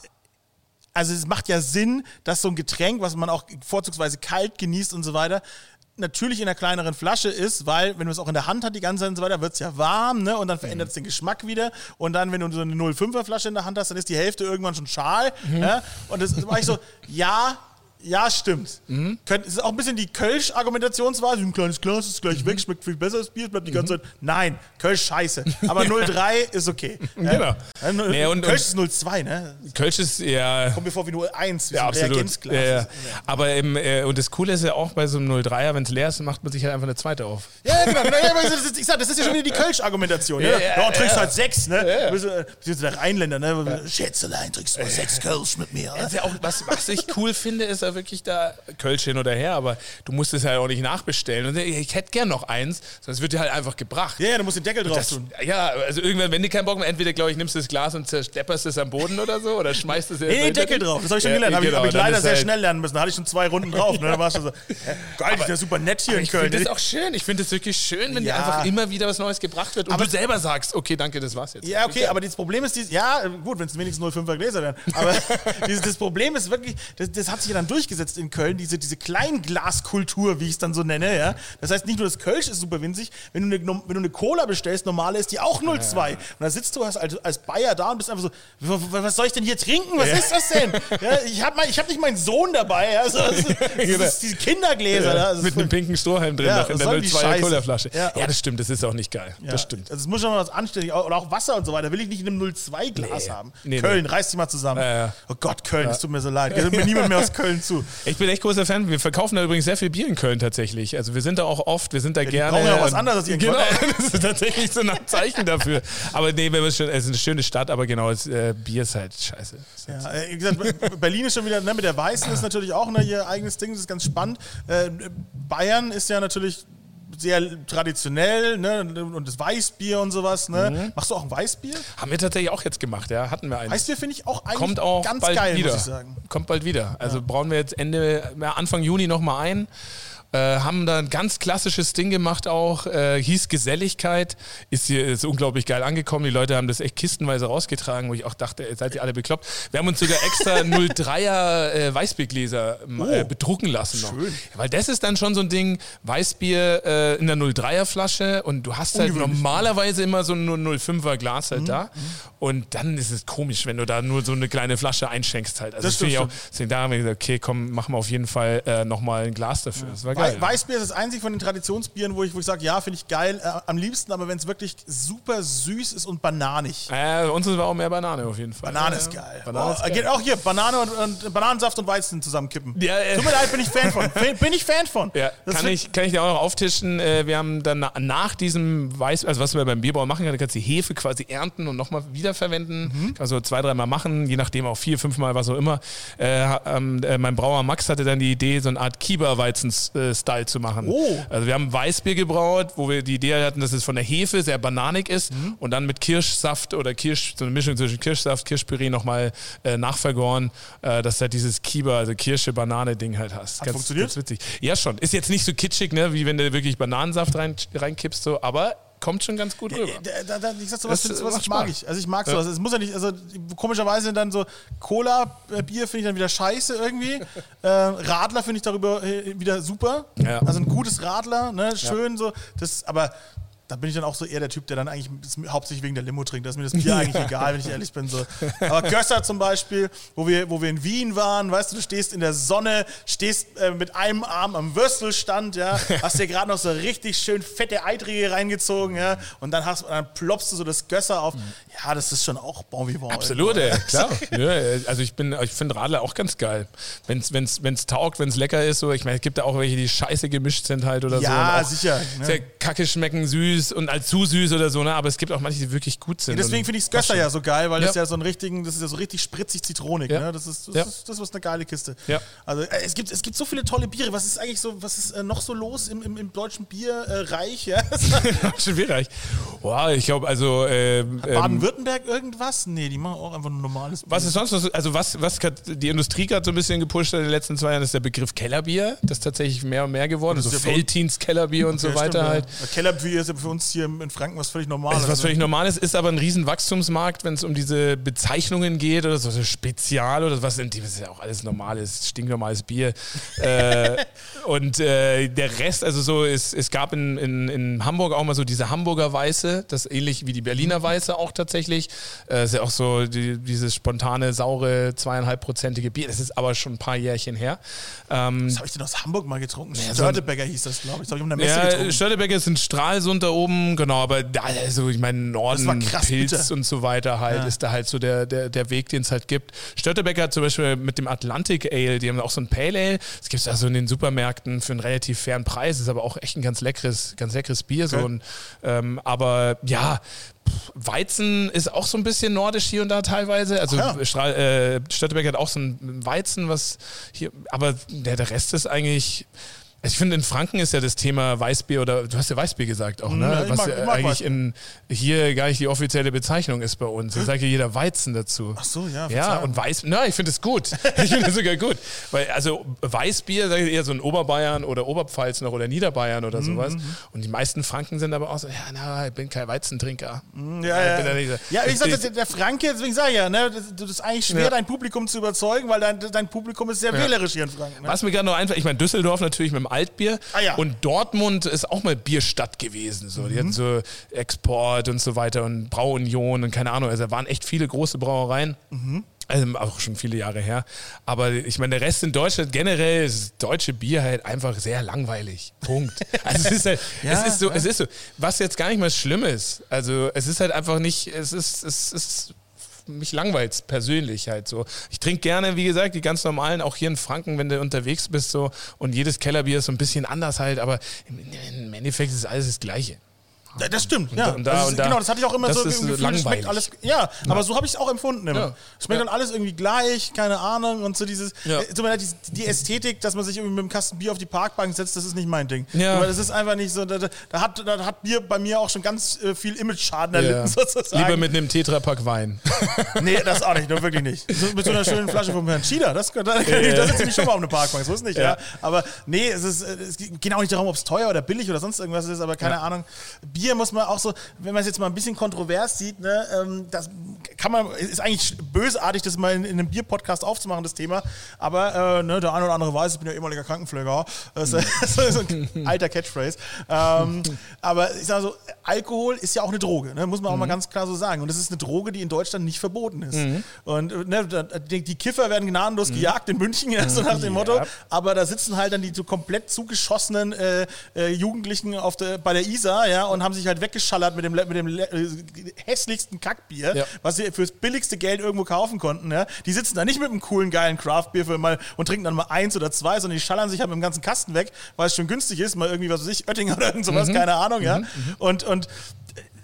also es macht ja Sinn, dass so ein Getränk, was man auch vorzugsweise kalt genießt und so weiter, natürlich in einer kleineren Flasche ist, weil wenn man es auch in der Hand hat die ganze Zeit und so weiter, wird es ja warm, ne? Und dann verändert es den Geschmack wieder. Und dann, wenn du so eine 05er Flasche in der Hand hast, dann ist die Hälfte irgendwann schon schal. Ja? Und das war ich so, ja, ja, stimmt. Könnt, es ist auch ein bisschen die Kölsch-Argumentationsweise. Ein kleines Glas ist gleich weg, schmeckt viel besser, das Bier bleibt die ganze Zeit. Nein, Kölsch scheiße. Aber (laughs) 03 ist okay. (laughs) Genau. Ja, Nee, und- Kölsch ist 02, ne? Kölsch ist ja. Kommt mir vor wie 01, wie Ja, so ein absolut. Reagenzglas. Ja, ja. Aber im, äh, und das Coole ist ja auch bei so einem 03er, wenn es leer ist, macht man sich halt einfach eine zweite auf. Ja, genau. Ja, aber das ist, ich sag, das ist ja schon wieder die Kölsch-Argumentation. Ne? Ja, Ja, ja, du trinkst ja. halt sechs, ne? Du bist, äh, bist der Rheinländer, ne? Schätzelein, trinkst nur sechs Kölsch mit mir. Ja auch, was, was ich cool finde, ist, äh, da wirklich da Kölsch hin oder her, aber du musst es ja auch nicht nachbestellen. Und ich hätte gern noch eins, sonst wird dir halt einfach gebracht. Ja, ja, du musst den Deckel drauf Das, tun. ja, also irgendwann, wenn du keinen Bock mehr, entweder, glaube ich, nimmst du das Glas und zerstepperst es am Boden oder so, oder schmeißt es Nee, nee, Deckel drauf. Das habe ich schon Ja, gelernt. Habe genau, ich, hab ich dann leider sehr halt- schnell lernen müssen. Da hatte ich schon zwei Runden drauf. Ne? Dann war es schon so, geil, ist ja super nett hier in Ich Köln. finde das auch schön. Ich finde es wirklich schön, wenn Ja. dir einfach immer wieder was Neues gebracht wird und Aber- du selber sagst, okay, danke, das war's jetzt. Ja, okay, aber das Problem ist, ja, gut, wenn es wenigstens 05er Gläser wären. Aber (laughs) das Problem ist wirklich, das, das hat sich ja dann durchgesetzt in Köln, diese, diese Kleinglaskultur, wie ich es dann so nenne. Ja? Das heißt, nicht nur das Kölsch ist super winzig, wenn du eine, wenn du eine Cola bestellst, normale ist die auch 02. Und da sitzt du als, als, Bayer da und bist einfach so, was soll ich denn hier trinken? Was ist das denn? Ja, ich habe hab nicht meinen Sohn dabei. Ja? So, das, das, (laughs) das ist diese Kindergläser. Ja, ist Mit einem pinken Strohhalm drin Ja, in der soll die 02er Scheiße? Colaflasche. Ja. Ja. das stimmt, das ist auch nicht geil. Ja, Das stimmt. Also es muss schon mal was anständig oder auch Wasser und so weiter. Will ich nicht in einem 02-Glas Nee. haben. Nee, Köln, reiß dich mal zusammen. Ja, ja. Oh Gott, Köln, es tut mir so leid. Hört mir niemand mehr aus Köln zu. Ich bin echt großer Fan. Wir verkaufen da übrigens sehr viel Bier in Köln tatsächlich. Also wir sind da auch oft, wir sind da die gerne. brauchen ja auch was anderes als ihren Genau, (laughs) das ist tatsächlich so ein Zeichen dafür. Aber nee, wenn wir schon, es ist eine schöne Stadt, aber genau, das, äh, Bier ist halt scheiße. Ja, äh, wie gesagt, Berlin ist schon wieder, ne, mit der Weißen ist natürlich auch ne, ihr eigenes Ding, das ist ganz spannend. Äh, Bayern ist ja natürlich sehr traditionell, ne, und das Weißbier und sowas, ne. Mhm. Machst du auch ein Weißbier? Haben wir tatsächlich auch jetzt gemacht, ja. Hatten wir eins. Weißbier finde ich auch eigentlich Kommt auch ganz bald geil, wieder. muss ich sagen. Kommt bald wieder. Also brauchen wir jetzt Ende, ja, Anfang Juni nochmal ein. Äh, haben da ein ganz klassisches Ding gemacht auch, äh, hieß Geselligkeit, ist hier ist unglaublich geil angekommen. Die Leute haben das echt kistenweise rausgetragen, wo ich auch dachte, seid ihr alle bekloppt. Wir haben uns sogar extra (laughs) 03er äh, Weißbiergläser ähm, Oh, äh, bedrucken lassen noch. schön. Ja, weil das ist dann schon so ein Ding, Weißbier äh, in der 03er Flasche und du hast halt normalerweise immer so ein 05er Glas Mhm, halt da und dann ist es komisch, wenn du da nur so eine kleine Flasche einschenkst halt. Also Das ich auch, deswegen da haben wir gesagt, okay, komm, machen wir auf jeden Fall äh, nochmal ein Glas dafür. Das war Wei- geil. Weißbier ist das einzige von den Traditionsbieren, wo ich, wo ich sage, ja, finde ich geil, äh, am liebsten, aber wenn es wirklich super süß ist und bananig. äh, uns war auch mehr Banane auf jeden Fall. Banane ist geil. Banane ist oh, geil. Geht auch hier, Banane und, und Bananensaft und Weizen zusammenkippen. Ja, äh. Tut mir leid, bin ich Fan von. (laughs) Bin ich Fan von. Ja, kann ich, kann ich dir auch noch auftischen. Äh, wir haben dann na, nach diesem Weiß, also was wir beim Bierbau machen, du kannst die Hefe quasi ernten und nochmal wiederverwenden. Mhm. Kannst du zwei, dreimal machen, je nachdem auch vier, fünfmal, was auch immer. Äh, ähm, äh, mein Brauer Max hatte dann die Idee, so eine Art Kieberweizen-Style zu machen. Oh. Also wir haben Weißbier gebraut, wo wir die Idee hatten, dass es von der Hefe sehr bananig ist Mhm. und dann mit Kirschsaft oder Kirsch, so eine Mischung zwischen Kirschsaft, Kirschpüree nochmal äh, nachvergoren, äh, dass du halt dieses Kieber, also Kirsche-Banane-Ding halt hast. Hat funktioniert? Ganz witzig. Ja, schon. Ist jetzt nicht so kitschig, ne, wie wenn du wirklich Bananensaft rein, reinkippst, so, aber kommt schon ganz gut rüber. Da, da, ich sag, sowas, Das, äh, sowas macht mag Spaß. ich. Also ich mag Ja. sowas. Es muss ja nicht, also komischerweise dann so Cola-Bier finde ich dann wieder scheiße irgendwie. (laughs) äh, Radler finde ich darüber äh, wieder super. Ja. Also ein gutes Radler, ne, schön so. Das, aber da bin ich dann auch so eher der Typ, der dann eigentlich das hauptsächlich wegen der Limo trinkt. Da ist mir das (laughs) Bier eigentlich egal, wenn ich ehrlich bin. So. Aber Gösser zum Beispiel, wo wir, wo wir in Wien waren, weißt du, du stehst in der Sonne, stehst äh, mit einem Arm am Würstelstand, ja, hast dir gerade noch so richtig schön fette Eiträge reingezogen, ja, und dann, hast, dann ploppst du so das Gösser auf. Ja, das ist schon auch bon vivant. Absolut, ey, (laughs) klar. ja, also ich bin, ich finde Radler auch ganz geil. Wenn es wenn's, wenn's taugt, wenn es lecker ist, so, ich meine, es gibt da auch welche, die scheiße gemischt sind halt oder so. Ja, und auch sicher, ne? Sehr kacke schmecken, süß und als zu süß oder so, ne? Aber es gibt auch manche, die wirklich gut sind. Deswegen und- finde ich das Gösser ja so geil, weil das Ja. ja so einen richtigen, das ist ja so richtig spritzig zitronig. Ja. Ne? Das ist das, Ja. ist das ist eine geile Kiste. Ja. Also äh, es gibt, es gibt so viele tolle Biere. Was ist eigentlich so, was ist äh, noch so los im, im, im deutschen Bierreich? ja? (laughs) Schwierig. Wow, ich glaube, also ähm, ähm, Baden-Württemberg irgendwas? Nee, die machen auch einfach ein normales Bier. Was ist sonst noch, so- also was, was die Industrie gerade so ein bisschen gepusht hat in den letzten zwei Jahren, ist der Begriff Kellerbier. Das ist tatsächlich mehr und mehr geworden. So ja Feltins Kellerbier und so Ja, weiter stimmt, halt. Ja. Kellerbier ist ja für uns hier in Franken was völlig Normales. Ist was völlig Normales, ist aber ein riesen Wachstumsmarkt, wenn es um diese Bezeichnungen geht oder so, so Spezial oder was sind die, das ist ja auch alles normales, stinknormales Bier. (laughs) äh, und äh, der Rest, also so, es, es gab in, in, in Hamburg auch mal so diese Hamburger Weiße, das ähnlich wie die Berliner Weiße auch tatsächlich. Äh, ist ja auch so die, dieses spontane, saure, zweieinhalbprozentige Bier. Das ist aber schon ein paar Jährchen her. Ähm, Was habe ich denn aus Hamburg mal getrunken? so- Störtebecker hieß das, glaube ich. Das habe ich auf einer Messe ja, getrunken. Störtebecker ist in Stralsund da oben, genau, aber da, also ich meine, Norden, krass Pilz bitter. und so weiter halt, Ja. ist da halt so der, der, der Weg, den es halt gibt. Störtebeck hat zum Beispiel mit dem Atlantic Ale, die haben auch so ein Pale Ale, das gibt es also in den Supermärkten für einen relativ fairen Preis, ist aber auch echt ein ganz leckeres, ganz leckeres Bier. So. Okay. Und, ähm, aber ja, Weizen ist auch so ein bisschen nordisch hier und da teilweise. Also ja. Äh, hat auch so ein Weizen, was hier, aber der, der Rest ist eigentlich. Also ich finde, in Franken ist ja das Thema Weißbier oder du hast ja Weißbier gesagt auch, ne? Ja, ich Was mag- ja ich eigentlich Weißbier. in, hier gar nicht die offizielle Bezeichnung ist bei uns. Da sagt ja jeder Weizen dazu. Ach so, ja. Ja, Verzeihung. und Weiß, na, ich finde es gut. (laughs) Ich finde es sogar gut. Weil, also Weißbier, sag ich eher so in Oberbayern oder Oberpfalz noch oder Niederbayern Mhm, oder sowas. Und die meisten Franken sind aber auch so, ja, na, ich bin kein Weizentrinker. Ja, Ich ja. bin da nicht so- ja, wie gesagt, Ich- der, der Franke, deswegen sage ich ja, ne, das, das ist eigentlich schwer, Ja. dein Publikum zu überzeugen, weil dein, dein Publikum ist sehr wählerisch hier in Franken. Ne? Was mir gerade noch einfällt, ich meine, Düsseldorf natürlich mit dem Altbier. Ah, ja. Und Dortmund ist auch mal Bierstadt gewesen. So. Die hatten so Export und so weiter und Brauunion und keine Ahnung. Also da waren echt viele große Brauereien. Also auch schon viele Jahre her. Aber ich meine, der Rest in Deutschland generell ist deutsche Bier halt einfach sehr langweilig. Punkt. (laughs) Also es ist halt, Ja, es ist so, ja. es ist so, was jetzt gar nicht mal schlimm ist. Also es ist halt einfach nicht, es ist, es ist mich langweilt persönlich halt so. Ich trinke gerne, wie gesagt, die ganz normalen, auch hier in Franken, wenn du unterwegs bist so und jedes Kellerbier ist so ein bisschen anders halt, aber im, Endeffekt ist alles das Gleiche. Das stimmt, ja. und da- das ist, und da- genau, das hatte ich auch immer so ist im Gefühl, es schmeckt langweilig. alles. Ja, aber so habe ich es auch empfunden immer. Ja. Es schmeckt Ja. dann alles irgendwie gleich, keine Ahnung. Und so dieses, Ja. äh, die, Ästhetik, dass man sich irgendwie mit einem Kasten Bier auf die Parkbank setzt, das ist nicht mein Ding. Ja. Aber das ist einfach nicht so, da, da, hat, da hat Bier bei mir auch schon ganz äh, viel Image-Schaden erlitten, (laughs) sozusagen. Lieber mit einem Tetrapack Wein. (laughs) Nee, das auch nicht, nur wirklich nicht. So, mit so einer schönen Flasche vom Herrn Schieder, das, da, da, setze ich mich schon mal auf eine Parkbank, so ist nicht, ja. Aber nee, es, ist, äh, es geht auch nicht darum, ob es teuer oder billig oder sonst irgendwas ist, aber keine. Ahnung. Bier muss man auch so, wenn man es jetzt mal ein bisschen kontrovers sieht, ne, ähm, das kann man, ist eigentlich bösartig, das mal in, in einem Bier-Podcast aufzumachen, das Thema. Aber äh, ne, der eine oder andere weiß, ich bin ja ehemaliger Krankenpfleger. Das ist, (laughs) ein alter Catchphrase. Ähm, aber ich sage so, Alkohol ist ja auch eine Droge, ne, muss man auch mal ganz klar so sagen. Und das ist eine Droge, die in Deutschland nicht verboten ist. Und äh, ne, die, Kiffer werden gnadenlos gejagt in München, (laughs) so nach dem Motto. Ja. Aber da sitzen halt dann die so komplett zugeschossenen äh, äh, Jugendlichen auf der, bei der Isar, ja, und haben sich halt weggeschallert mit dem, mit dem äh, hässlichsten Kackbier, Ja. was sie fürs billigste Geld irgendwo kaufen konnten. Ja. Die sitzen da nicht mit einem coolen, geilen Craftbier für mal und trinken dann mal eins oder zwei, sondern die schallern sich halt mit dem ganzen Kasten weg, weil es schon günstig ist, mal irgendwie, was weiß ich, Oettinger oder irgend sowas, keine Ahnung, ja. Und, und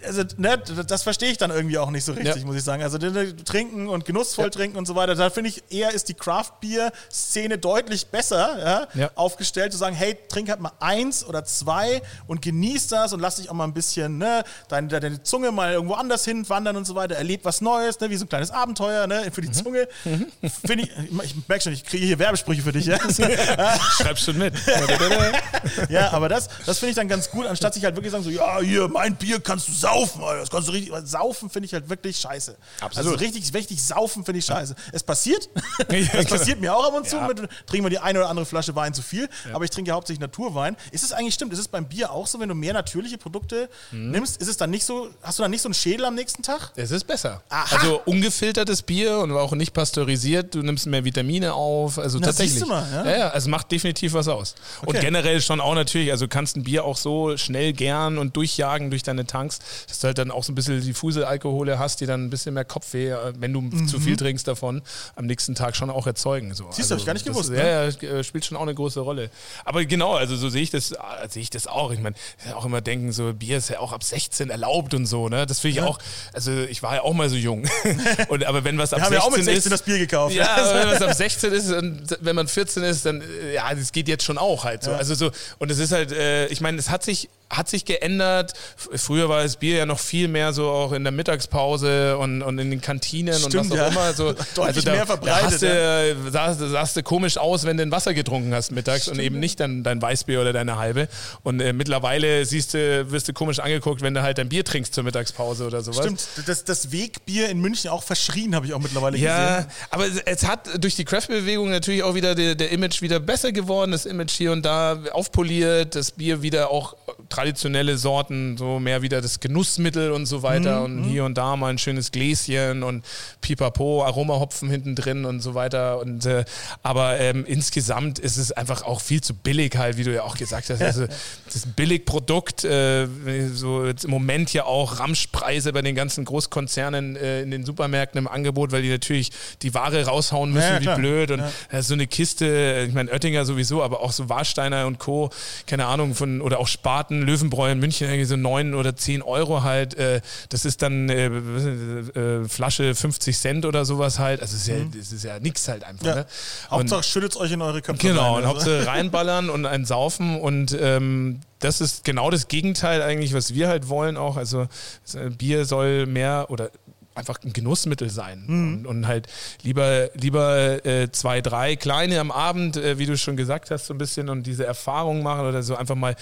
also, ne, das verstehe ich dann irgendwie auch nicht so richtig, Ja. muss ich sagen. Also ne, ne, trinken und genussvoll trinken und so weiter, da finde ich eher ist die Craft-Bier-Szene deutlich besser ja, Ja. aufgestellt, zu sagen, hey, trink halt mal eins oder zwei und genieß das und lass dich auch mal ein bisschen, ne, deine, deine Zunge mal irgendwo anders hinwandern und so weiter, erleb was Neues, ne, wie so ein kleines Abenteuer, ne, für die Zunge. Finde ich, ich merke schon, ich kriege hier Werbesprüche für dich, ja. (laughs) Schreib's schon mit. (laughs) Ja, aber das, das finde ich dann ganz gut, anstatt sich halt wirklich sagen, so, ja, hier, mein Bier kannst du saufen, Alter, das kannst du richtig, saufen finde ich halt wirklich scheiße. Absolut. Also richtig, richtig saufen finde ich scheiße. Es passiert, (laughs) Ja, das genau. passiert mir auch ab und zu, Ja. mit, trinken wir die eine oder andere Flasche Wein zu viel, aber ich trinke ja hauptsächlich Naturwein. Ist es eigentlich stimmt, ist es beim Bier auch so, wenn du mehr natürliche Produkte Mhm. nimmst, ist es dann nicht so, hast du dann nicht so einen Schädel am nächsten Tag? Es ist besser. Aha. Also ungefiltertes Bier und auch nicht pasteurisiert, du nimmst mehr Vitamine auf. Also Na, tatsächlich. siehst du mal, ja. ja? ja, also macht definitiv was aus. Und Okay. generell schon auch natürlich, also du kannst ein Bier auch so schnell gern und durchjagen durch deine Tanks, dass du halt dann auch so ein bisschen diffuse Alkohole hast, die dann ein bisschen mehr Kopfweh, äh, wenn du zu viel trinkst davon, am nächsten Tag schon auch erzeugen. So. Mhm. Siehst du, hab ich gar nicht das, gewusst, Ja, ne? ja, äh, spielt schon auch eine große Rolle. Aber genau, also so sehe ich das, äh, sehe ich das auch. Ich meine, auch immer denken, so Bier ist ja auch ab 16 erlaubt und so, ne? Das finde ich auch, also ich war ja auch mal so jung. (laughs) und, aber wenn was ab Wir haben 16 ja auch mit 16 ist, das Bier gekauft. ja, aber wenn was ab (laughs) 16 ist und wenn man 14 ist, dann, ja, das geht jetzt schon auch halt so. Ja. Also so, und es ist halt, äh, ich meine, es hat sich, hat sich geändert. Früher war das Bier ja noch viel mehr so auch in der Mittagspause und, und in den Kantinen und Stimmt, was auch ja. immer. So, (laughs) Deutlich da, mehr verbreitet, Da sahst, du komisch aus, wenn du ein Wasser getrunken hast mittags und eben nicht dann dein Weißbier oder deine halbe. Und äh, mittlerweile siehst du, wirst du komisch angeguckt, wenn du halt dein Bier trinkst zur Mittagspause oder sowas. Stimmt, das, das Wegbier in München auch verschrien, habe ich auch mittlerweile Ja, gesehen. aber es, es hat durch die Craft-Bewegung natürlich auch wieder der, der Image wieder besser geworden, das Image hier und da aufpoliert, das Bier wieder auch traditionelle Sorten, so mehr wieder das Genussmittel und so weiter Mhm, und hier und da mal ein schönes Gläschen und Pipapo, Aromahopfen hinten drin und so weiter. Und äh, aber ähm, insgesamt ist es einfach auch viel zu billig halt, wie du ja auch gesagt hast. Also (laughs) das ist ein Billigprodukt, äh, so jetzt im Moment ja auch Ramschpreise bei den ganzen Großkonzernen äh, in den Supermärkten im Angebot, weil die natürlich die Ware raushauen müssen Ja, ja, wie blöd. Und ist so eine Kiste, ich meine Oettinger sowieso, aber auch so Warsteiner und Co., keine Ahnung, von oder auch Spaten, Löwenbräu in München, irgendwie so neun oder zehn Euro halt. Äh, das ist dann äh, das, äh, Flasche 50 Cent oder sowas halt. Also das ist ja, ist ja nix halt einfach. Mhm. Ja. Ne? Hauptsache schüttet euch in eure Köpfe Genau, rein, und also. Hauptsache (laughs) reinballern und ein Saufen und ähm, das ist genau das Gegenteil eigentlich, was wir halt wollen auch. Also äh, Bier soll mehr oder einfach ein Genussmittel sein Mhm. und, und halt lieber lieber äh, zwei, drei kleine am Abend, äh, wie du schon gesagt hast, so ein bisschen und diese Erfahrung machen oder so einfach mal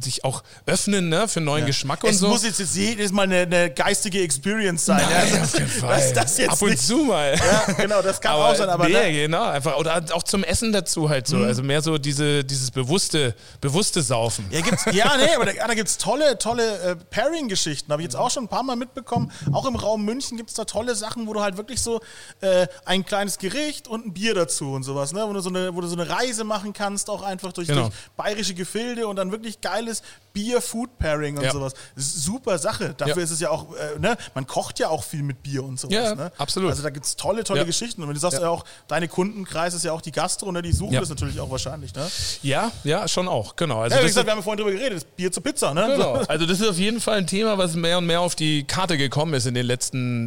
sich auch öffnen ne, für neuen Geschmack und es so. muss jetzt, jetzt jedes Mal eine, eine geistige Experience sein. Nein, ja? auf keinen Fall. Das, das jetzt Ab und nicht. zu mal. Ja, genau, das kann auch sein, aber nee, ne, genau, einfach oder auch zum Essen dazu halt so, also mehr so diese dieses bewusste bewusste Saufen. Ja, gibt's, ja, nee, aber da, da gibt es tolle, tolle äh, Pairing-Geschichten. Habe ich jetzt auch schon ein paar Mal mitbekommen. Auch im Raum München gibt es da tolle Sachen, wo du halt wirklich so äh, ein kleines Gericht und ein Bier dazu und sowas, ne? Wo du so eine, wo du so eine Reise machen kannst, auch einfach durch, Genau. durch bayerische Gefilde und dann wirklich geiles Bier-Food-Pairing und Ja. sowas. Super Sache. Dafür Ja. ist es ja auch, äh, ne? Man kocht ja auch viel mit Bier und sowas. Ja, ne? absolut. Also da gibt es tolle, tolle. Geschichten. Und wenn du sagst Ja. auch, deine Kundenkreis ist ja auch die Gastro, ne? Die suchen das natürlich auch wahrscheinlich, ne? Ja, ja, schon auch, genau. Also Ja, wie gesagt, wir haben ja vorhin drüber geredet, Bier zur Pizza, ne? Genau. Also das ist auf jeden Fall ein Thema, was mehr und mehr auf die Karte gekommen ist in den letzten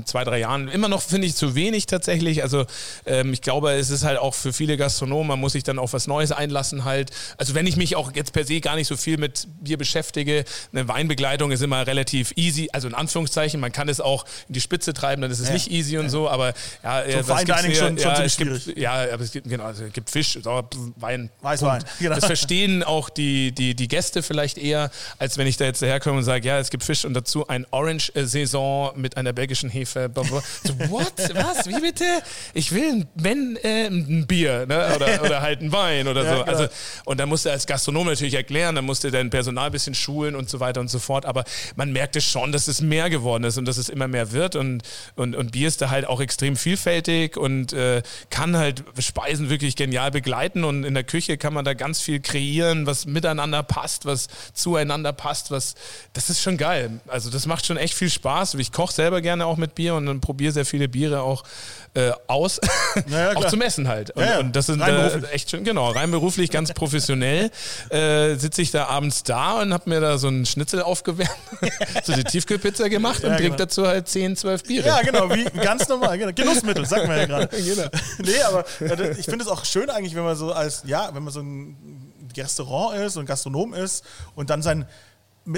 zwei, drei Jahren. Immer noch finde ich zu wenig tatsächlich. Also ähm, ich glaube, es ist halt auch für viele Gastronomen, man muss sich dann auf was Neues einlassen halt. Also wenn ich mich auch jetzt per se gar nicht so viel mit Bier beschäftige, eine Weinbegleitung ist immer relativ easy, also in Anführungszeichen, man kann es auch in die Spitze treiben, dann ist es Ja. nicht easy und so, aber ja, äh, was Fine Dining schon- schon ja, ziemlich es gibt, ja, aber es gibt, genau, also es gibt Fisch, Sauer, Wein, Weißwein, genau. Das verstehen auch die, die, die Gäste vielleicht eher, als wenn ich da jetzt daherkomme und sage, ja, es gibt Fisch und dazu ein Orange-Saison mit einer belgischen Hefe. So, what? Was? Wie bitte? Ich will ein, wenn, äh, ein Bier ne? oder, oder halt ein Wein oder Ja, so. genau. Also, und dann musst du als Gastronom natürlich erklären, dann musst du dein Personal ein bisschen schulen und so weiter und so fort. Aber man merkt es schon, dass es mehr geworden ist und dass es immer mehr wird. Und, und, und Bier ist da halt auch extrem vielfältig und äh, kann halt Speisen wirklich genial begleiten. Und in der Küche kann man da ganz viel kreieren, was miteinander passt, was zueinander passt. Was, das ist schon geil. Also das macht schon echt viel Spaß. Ich koche selber gerne auch mit Bier und dann probiere sehr viele Biere auch äh, aus. (laughs) Ja, ja, auch zum Essen halt. Und, Ja, und das sind Rein äh, echt schön, genau, rein beruflich, ganz professionell. Äh, Sitze ich da abends da und habe mir da so einen Schnitzel aufgewärmt, (laughs) so die Tiefkühlpizza gemacht und Ja, trinke genau. dazu halt 10, 12 Biere. Ja, genau, wie ganz normal. Genau. Genussmittel, sagen wir ja gerade. (laughs) Genau. Nee, aber das- ich finde es auch schön eigentlich, wenn man so als, ja, wenn man so ein Restaurant ist, ein Gastronom ist und dann sein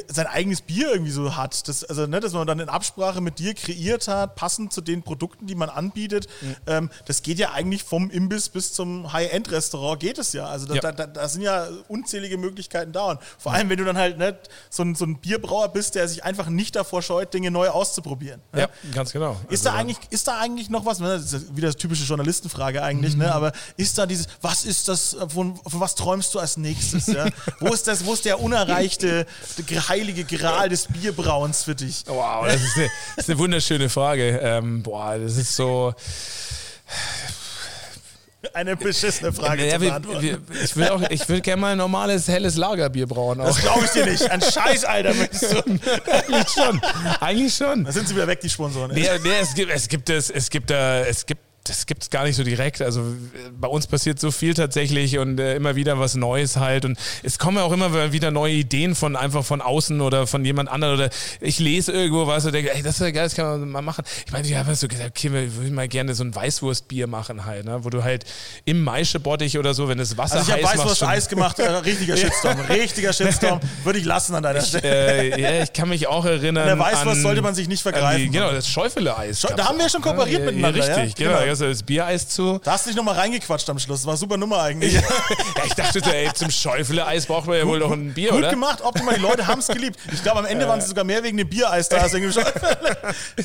sein eigenes Bier irgendwie so hat. Das, also, ne, dass man dann in Absprache mit dir kreiert hat, passend zu den Produkten, die man anbietet. Mhm. Ähm, das geht ja eigentlich vom Imbiss bis zum High-End-Restaurant geht es ja. Also da, Ja. Da, da, da sind ja unzählige Möglichkeiten da. Und vor allem, wenn du dann halt ne, so, ein, so ein Bierbrauer bist, der sich einfach nicht davor scheut, Dinge neu auszuprobieren. ne? Ja, ganz genau. Ist Also da eigentlich, ist da eigentlich noch was, ne, das ist wieder das typische Journalistenfrage eigentlich, Mhm. ne, aber ist da dieses, was ist das, von, von was träumst du als nächstes, ja? wo ist das, wo ist der unerreichte, der (laughs) heilige Gral des Bierbrauens für dich? Wow, das ist eine, das ist eine wunderschöne Frage. Ähm, boah, das ist so. Eine beschissene Frage Ja, zu beantworten. wir, ich auch, ich will gerne mal ein normales helles Lagerbier brauen. Auch. das glaube ich dir nicht. Ein Scheiß, Alter. (laughs) Eigentlich schon. Eigentlich schon. Da sind sie wieder weg, die Sponsoren. Nee, nee, es gibt es gibt es, es gibt da, es gibt das gibt es gar nicht so direkt. Also bei uns passiert so viel tatsächlich und äh, immer wieder was Neues halt. Und es kommen ja auch immer wieder neue Ideen von einfach von außen oder von jemand anderem. Oder ich lese irgendwo was und denke, ey, das ist ja geil, das kann man mal machen. Ich meine, ja, hast du gesagt, okay, wir würden mal gerne so ein Weißwurstbier machen halt, ne? wo du halt im Maischebottich oder so, wenn das Wasser also ich habe heiß machst, Weißwurst schon- Eis gemacht, äh, richtiger (laughs) Shitstorm. Richtiger Shitstorm. (laughs) Würde ich lassen an deiner Stelle. äh, ja, ich kann mich auch erinnern. An der Weißwurst an, sollte man sich nicht an vergreifen. Die, genau, das Schäufele-Eis. Da haben wir auch. schon kooperiert ja, miteinander, Ja, ja? richtig, Genau, du das Biereis zu. Da hast du dich nochmal reingequatscht am Schluss. War super Nummer eigentlich. Ja, (laughs) ich dachte, ey, zum Schäufele-Eis braucht man ja wohl noch ein Bier, Gut oder? gemacht, optimal. Die Leute haben es geliebt. Ich glaube, am Ende waren sie sogar mehr wegen dem Biereis da. als wegen dem (laughs) Schäufele.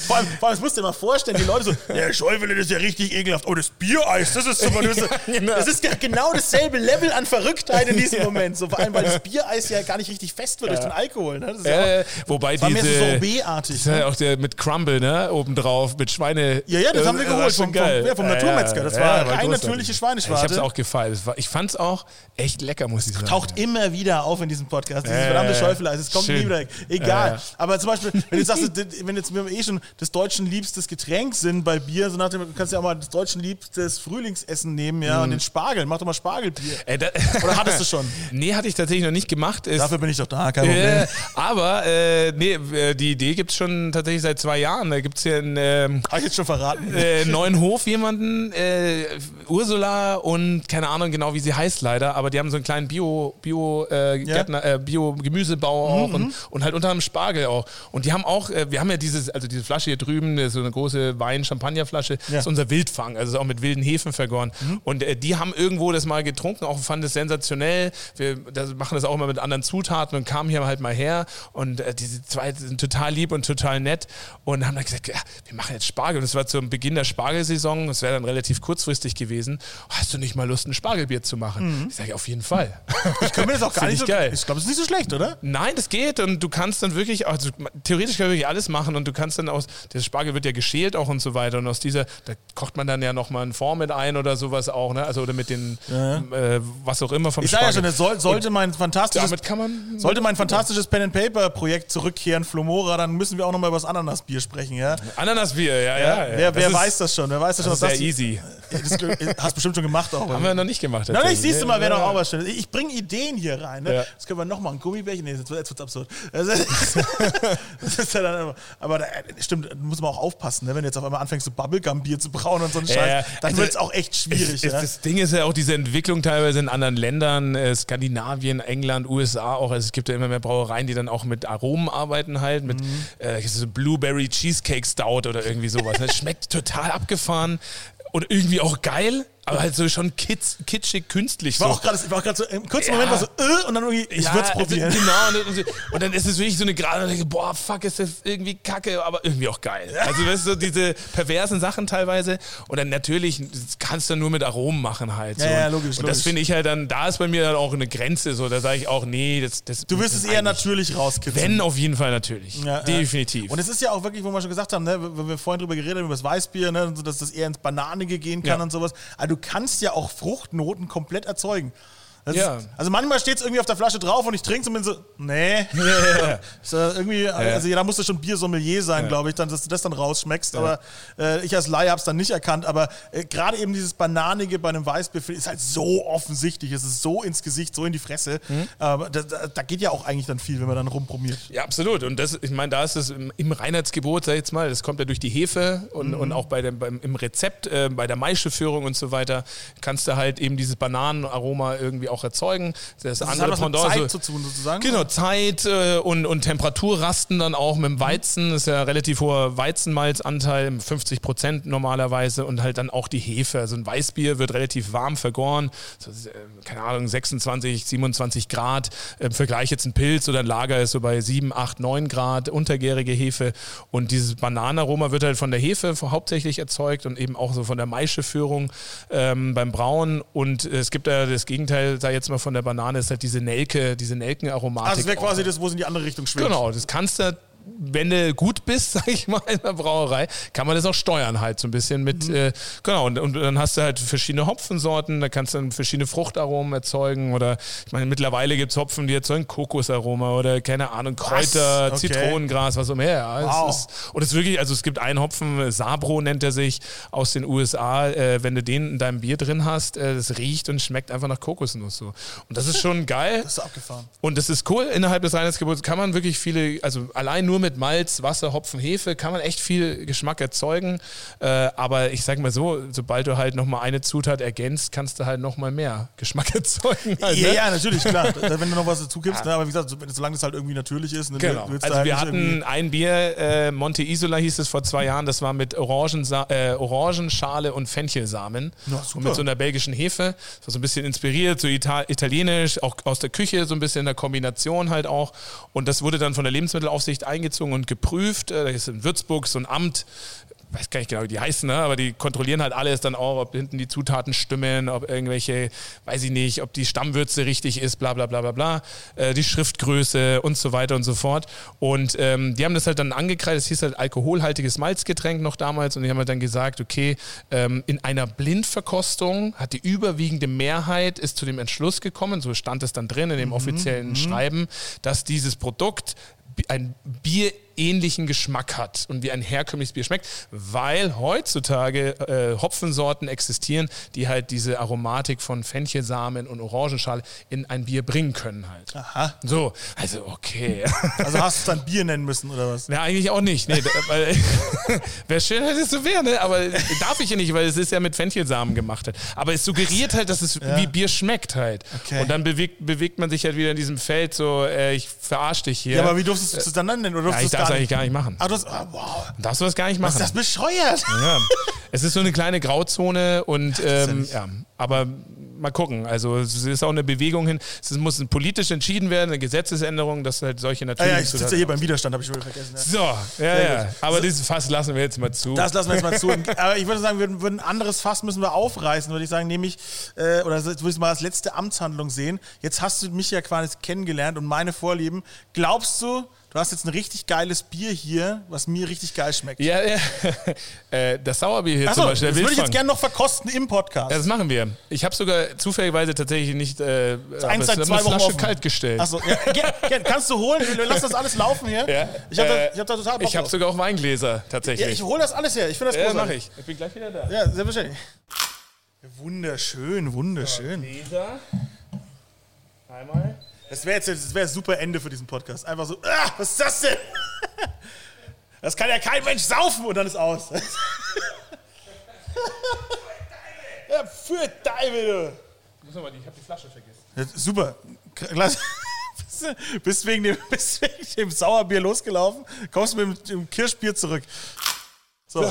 vor, allem, vor allem, das musst du dir mal vorstellen, die Leute so, der Schäufele, das ist ja richtig ekelhaft. Oh, das Biereis, das ist super. Das ist, (laughs) genau. das ist ja genau dasselbe Level an Verrücktheit in diesem Moment. So, vor allem, weil das Biereis ja gar nicht richtig fest wird durch den Alkohol. Ne? Das ja Äh, wobei auch, war mehr so diese. Sorbetartig. Das ist ja Ne? auch der mit Crumble, ne? Obendrauf, mit Schweine. Ja, ja, das haben wir Äh, geholt schon vom, vom, ja, vom Ja, Naturmetzger. Das ja, war rein natürliche Ich Schweineschwarte. hab's auch gefallen. Es war- Ich fand's auch echt lecker, muss ich sagen. taucht immer wieder auf in diesem Podcast. Dieses Ja, verdammte. Schäufeleis. Es kommt Schön. nie wieder weg. Egal. Ja. Aber zum Beispiel, wenn du sagst, (laughs) wenn jetzt wir eh schon des Deutschen liebstes Getränk sind bei Bier, so nach dem, du kannst ja auch mal das Deutschen liebstes Frühlingsessen nehmen, ja, und Mhm. den Spargel. Mach doch mal Spargelbier. Äh, da, (laughs) Oder hattest du schon? (laughs) nee, hatte ich tatsächlich noch nicht gemacht. Ist, Dafür bin ich doch da, kein äh, Problem. aber äh, nee, äh, die Idee gibt's schon tatsächlich seit zwei Jahren. Da gibt's hier in ähm, Hab ich jetzt schon verraten. äh, neuen Hof jemanden, äh, Ursula und keine Ahnung genau, wie sie heißt leider, aber die haben so einen kleinen Bio, Bio, äh, Ja. Gärtner, äh, Bio Gemüsebau auch und, und halt unter anderem Spargel auch. Und die haben auch, äh, wir haben ja dieses, also diese Flasche hier drüben, das so eine große Wein-Champagnerflasche, Ja. ist unser Wildfang, also ist auch mit wilden Hefen vergoren. Und äh, die haben irgendwo das mal getrunken, auch fanden es sensationell. Wir das machen das auch immer mit anderen Zutaten und kamen hier halt mal her und äh, diese zwei sind total lieb und total nett und haben dann gesagt, ja, wir machen jetzt Spargel. Und es war zum Beginn der Spargelsaison, das wäre dann relativ kurzfristig gewesen. Hast du nicht mal Lust, ein Spargelbier zu machen? Ich sage, auf jeden Fall. Ich kann mir das auch (laughs) gar nicht ich so. geil. Ich glaube, es ist nicht so schlecht, oder? Nein, das geht und du kannst dann wirklich, also theoretisch kann man wirklich alles machen und du kannst dann aus, der Spargel wird ja geschält auch und so weiter und aus dieser, da kocht man dann ja nochmal ein Fond mit ein oder sowas auch, ne? Also oder mit den, äh, was auch immer vom Ich sage ja Spargel. schon, es soll, sollte mein fantastisches Damit kann man. Sollte mein fantastisches Pen and Paper Projekt zurückkehren, Flomora, dann müssen wir auch nochmal über das Ananasbier sprechen, ja? Ananasbier, ja, ja. ja. wer Das wer ist- weiß das schon? Wer weiß das schon? Das ist das- easy. Das hast bestimmt schon gemacht auch. Haben wir noch nicht gemacht. Na, nicht, siehst du mal, wer Ja. noch auch was. Ich bringe Ideen hier rein. Ne? Ja. Das können wir noch machen. Gummibärchen? Nee, jetzt wird es absurd. Das ist, (laughs) das ist ja dann immer, aber da, stimmt, da muss man auch aufpassen, ne? wenn du jetzt auf einmal anfängst, so Bubblegum-Bier zu brauen und so einen Ja, Scheiß, ja. dann Also, wird es auch echt schwierig. Es, ja? das Ding ist ja auch diese Entwicklung teilweise in anderen Ländern, äh, Skandinavien, England, USA auch. Also es gibt ja immer mehr Brauereien, die dann auch mit Aromen arbeiten halt, mit Mhm. äh, Blueberry Cheesecake Stout oder irgendwie sowas. Das (laughs) schmeckt total abgefahren und irgendwie auch geil, aber halt so schon kitsch, kitschig, künstlich. Ich war so. auch gerade war gerade so im kurzen Ja. Moment war so, äh, und dann irgendwie, ich Ja, würde es also, probieren. Genau, (laughs) und, und, dann ist es wirklich so eine gerade, und denke, boah, fuck, ist das irgendwie kacke, aber irgendwie auch geil. Also, weißt du, so diese perversen Sachen teilweise. Und dann natürlich, das kannst du nur mit Aromen machen halt. So. Ja, ja, logisch, Und das logisch. finde ich halt dann, da ist bei mir dann auch eine Grenze, so, da sage ich auch, nee, das, das Du wirst das es eher natürlich rauskitzeln. Wenn, auf jeden Fall natürlich. Ja. Definitiv. Und es ist ja auch wirklich, wo wir schon gesagt haben, ne, wenn wir vorhin drüber geredet haben, über das Weißbier, ne, so, dass das eher ins Bananige gehen kann und sowas. Aber du kannst ja auch Fruchtnoten komplett erzeugen. Ja. Ist, also manchmal steht es irgendwie auf der Flasche drauf und ich trinke es und bin so, nee. Ist, (laughs) äh, irgendwie, also ja, da musst du schon Biersommelier sein, glaube ich, dann, dass du das dann rausschmeckst. Aber äh, ich als Laie habe es dann nicht erkannt. Aber äh, gerade eben dieses Bananige bei einem ich, ist halt so offensichtlich. Es ist so ins Gesicht, so in die Fresse. Mhm. Aber da, da, geht ja auch eigentlich dann viel, wenn man dann rumpromiert. Ja, absolut. Und das, ich meine, da ist es im, im Reinheitsgebot, sag ich jetzt mal, das kommt ja durch die Hefe und, Mhm. und auch bei dem, beim, im Rezept, äh, bei der Maischeführung und so weiter, kannst du halt eben dieses Bananenaroma irgendwie auch erzeugen. Das, Das andere hat was mit Pendant, Zeit so- zu tun, sozusagen. Genau, Zeit äh, und, und Temperaturrasten dann auch mit dem Weizen. Das ist ja relativ hoher Weizenmalzanteil, 50 Prozent normalerweise und halt dann auch die Hefe. Also ein Weißbier wird relativ warm vergoren, so, äh, keine Ahnung, 26, 27 Grad. Im Vergleich jetzt ein Pilz oder ein Lager ist so bei 7, 8, 9 Grad, untergärige Hefe. Und dieses Bananenaroma wird halt von der Hefe hauptsächlich erzeugt und eben auch so von der Maischeführung ähm, beim Brauen. Und es gibt ja das Gegenteil, sei jetzt mal von der Banane, ist halt diese Nelke, diese Nelkenaromatik. Also es wäre quasi das, wo es in die andere Richtung schwingt. Genau, das kannst du, wenn du gut bist, (laughs) sag ich mal, in der Brauerei, kann man das auch steuern halt so ein bisschen mit, Mhm. äh, genau, und, und dann hast du halt verschiedene Hopfensorten, da kannst du dann verschiedene Fruchtaromen erzeugen oder, ich meine, mittlerweile gibt es Hopfen, die erzeugen Kokosaroma oder, keine Ahnung, Kräuter, Okay. Zitronengras, was auch immer. Ja, es Wow. ist, und es ist wirklich, also es gibt einen Hopfen, Sabro nennt er sich, aus den USA, äh, wenn du den in deinem Bier drin hast, äh, das riecht und schmeckt einfach nach Kokosnuss so. Und das ist schon geil. Das ist abgefahren. Und das ist cool, innerhalb des Reinheitsgebots kann man wirklich viele, also allein nur nur mit Malz, Wasser, Hopfen, Hefe kann man echt viel Geschmack erzeugen. Äh, aber ich sag mal so, sobald du halt nochmal eine Zutat ergänzt, kannst du halt nochmal mehr Geschmack (laughs) erzeugen. Halt, Ja, ne? ja, natürlich, klar. (laughs) Wenn du noch was dazu gibst, ne? aber wie gesagt, so- solange es halt irgendwie natürlich ist. Ne? Genau. Also halt wir hatten ein Bier, äh, Monte Isola hieß es vor zwei Jahren, das war mit Orangensa äh, Orangenschale und Fenchelsamen Ja, super. und mit so einer belgischen Hefe. Das war so ein bisschen inspiriert, so Ita italienisch, auch aus der Küche, so ein bisschen in der Kombination halt auch. Und das wurde dann von der Lebensmittelaufsicht eingezogen und geprüft. Äh, Da ist in Würzburg so ein Amt, weiß gar nicht genau, wie die heißen, ne? aber die kontrollieren halt alles dann auch, ob hinten die Zutaten stimmen, ob irgendwelche, weiß ich nicht, ob die Stammwürze richtig ist, bla bla bla bla bla, äh, die Schriftgröße und so weiter und so fort. Und ähm, die haben das halt dann angekreidet, es hieß halt alkoholhaltiges Malzgetränk noch damals und die haben halt dann gesagt, okay, ähm, in einer Blindverkostung hat die überwiegende Mehrheit ist zu dem Entschluss gekommen, so stand es dann drin in dem offiziellen Schreiben, dass dieses Produkt ein bierähnlichen Geschmack hat und wie ein herkömmliches Bier schmeckt, weil heutzutage äh, Hopfensorten existieren, die halt diese Aromatik von Fenchelsamen und Orangenschale in ein Bier bringen können halt. Aha. So, also okay. (laughs) Also hast du es dann Bier nennen müssen oder was? Ja, eigentlich auch nicht. Nee, weil (laughs) wäre schön, wenn es so wäre, ne? aber darf ich ja nicht, weil es ist ja mit Fenchelsamen gemacht. Halt. Aber es suggeriert halt, dass es wie Bier schmeckt halt. Okay. Und dann bewegt, bewegt man sich halt wieder in diesem Feld so, äh, ich verarsche dich hier. Ja, aber wie durftest du es dann nennen? Oder Ja, ich du eigentlich gar nicht machen. Ah, du hast, ah, wow. Darfst du das gar nicht machen? Ist das bescheuert? ja. Es ist so eine kleine Grauzone und ja ähm, ja, aber mal gucken. Also es ist auch eine Bewegung hin. Es muss politisch entschieden werden, eine Gesetzesänderung, dass halt solche Ah, natürlichen ja, ich sitze Zutaten- hier beim Widerstand, habe ich wohl vergessen. Ja. So, ja, ja. Aber dieses Fass lassen wir jetzt mal zu. Das lassen wir jetzt mal zu. (laughs) Aber ich würde sagen, wir würden ein anderes Fass müssen wir aufreißen, würde ich sagen, nämlich, äh, oder so- würde ich mal als letzte Amtshandlung sehen. Jetzt hast du mich ja quasi kennengelernt und meine Vorlieben. Glaubst du, du hast jetzt ein richtig geiles Bier hier, was mir richtig geil schmeckt? ja, ja. (laughs) äh, das Sauerbier hier Achso, zum das Beispiel. der würde ich jetzt gerne noch verkosten im Podcast. Ja, das machen wir. Ich habe sogar zufälligerweise tatsächlich nicht äh, aber Eins es seit zwei eine Wochen Flasche offen. kalt gestellt. Achso, ja, (laughs) ger- ger- kannst du holen? Lass das alles laufen hier. Ja. Ich habe Äh, da, ich hab da total Bock ich habe drauf. sogar auch Weingläser tatsächlich. Ja, ich hole das alles her. Ich finde das ja, großartig. mache ich. Ich bin gleich wieder da. Ja, selbstverständlich. Wunderschön, wunderschön. Gläser. Einmal. Das wäre jetzt das wär super Ende für diesen Podcast. Einfach so, ah, was ist das denn? (laughs) Das kann ja kein Mensch saufen und dann ist aus. (laughs) ja, für Teufel, du. Muss ich habe die Flasche vergessen. Ja, super. Klasse. (laughs) Bist wegen dem, bist wegen dem Sauerbier losgelaufen, kommst mit dem Kirschbier zurück. So.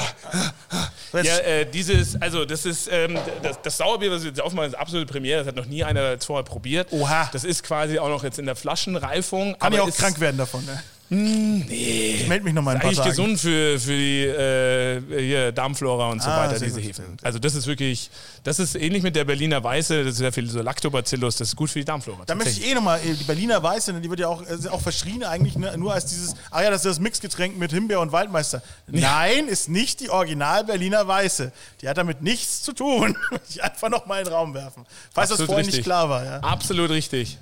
Ja, äh, dieses, also das ist ähm, das, das Sauerbier, was wir jetzt aufmachen, ist absolute Premiere. Das hat noch nie einer vorher probiert. Oha. Das ist quasi auch noch jetzt in der Flaschenreifung. kann ich auch ist krank werden davon. Ne? Nee. Ich melde mich noch mal in ein paar Eigentlich Tagen. gesund für, für die äh, Darmflora und so Ah, weiter, diese gut, Hefen. Also das ist wirklich, das ist ähnlich mit der Berliner Weiße, das ist sehr viel so Lactobacillus, das ist gut für die Darmflora. Da möchte ich eh nochmal, die Berliner Weiße, ne, die wird ja auch, äh, auch verschrien eigentlich ne, nur als dieses, ah ja, das ist das Mixgetränk mit Himbeer und Waldmeister. Nein, ist nicht die Original Berliner Weiße. Die hat damit nichts zu tun. (laughs) Ich einfach nochmal in den Raum werfen. Falls das Absolut vorhin richtig. nicht klar war. Ja. Absolut richtig.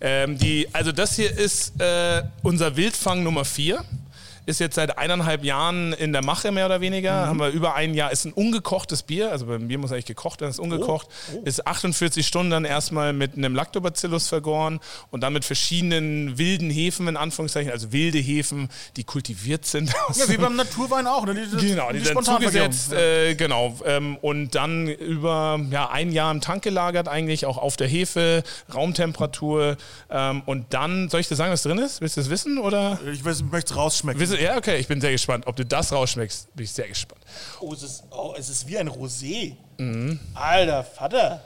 Ähm, die, also das hier ist äh, unser Wildfang Nummer 4. Ist jetzt seit eineinhalb Jahren in der Mache, mehr oder weniger. Mhm. Haben wir über ein Jahr. Ist ein ungekochtes Bier. Also beim Bier muss eigentlich gekocht werden, ist ungekocht. Oh, Ist 48 Stunden dann erstmal mit einem Lactobacillus vergoren und dann mit verschiedenen wilden Hefen, in Anführungszeichen, also wilde Hefen, die kultiviert sind. ja, wie beim Naturwein auch. Ne? Die, die, Genau, die, sind Spontanvergärung. zugesetzt, äh, genau. Ähm, und dann über ja, ein Jahr im Tank gelagert, eigentlich auch auf der Hefe, Raumtemperatur. Ähm, und dann, soll ich dir sagen, was drin ist? Willst du das wissen? Oder? Ich möchte es rausschmecken. Willst ja, okay, ich bin sehr gespannt. Ob du das rausschmeckst, bin ich sehr gespannt. Oh, es ist, oh, es ist wie ein Rosé. Mhm. Alter Vater.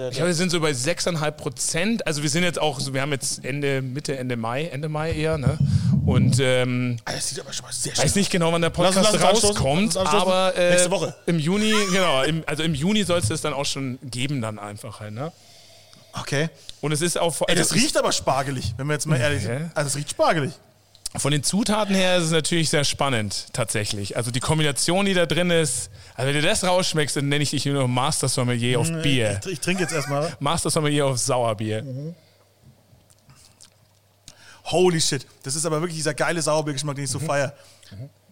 Ich glaube, wir sind so bei 6,5 Prozent. Also wir sind jetzt auch, so, wir haben jetzt Ende, Mitte, Ende Mai, Ende Mai eher, ne? Und ähm, das sieht aber schon mal sehr weiß nicht genau, wann der Podcast lass uns rauskommt, Lass uns anstoßen. aber äh, Nächste Woche. im Juni, genau, im, also im Juni soll es das dann auch schon geben dann einfach halt, ne? Okay. Und es ist auch Ey, das also riecht aber spargelig, wenn wir jetzt mal ehrlich sind. Also es riecht spargelig. Von den Zutaten her ist es natürlich sehr spannend tatsächlich. Also die Kombination, die da drin ist, also wenn du das rausschmeckst, dann nenne ich dich nur noch Master Sommelier auf Bier. Ich, ich trinke jetzt erstmal. (laughs) Master Sommelier auf Sauerbier. Holy shit. Das ist aber wirklich dieser geile Sauerbiergeschmack, den ich so feiere.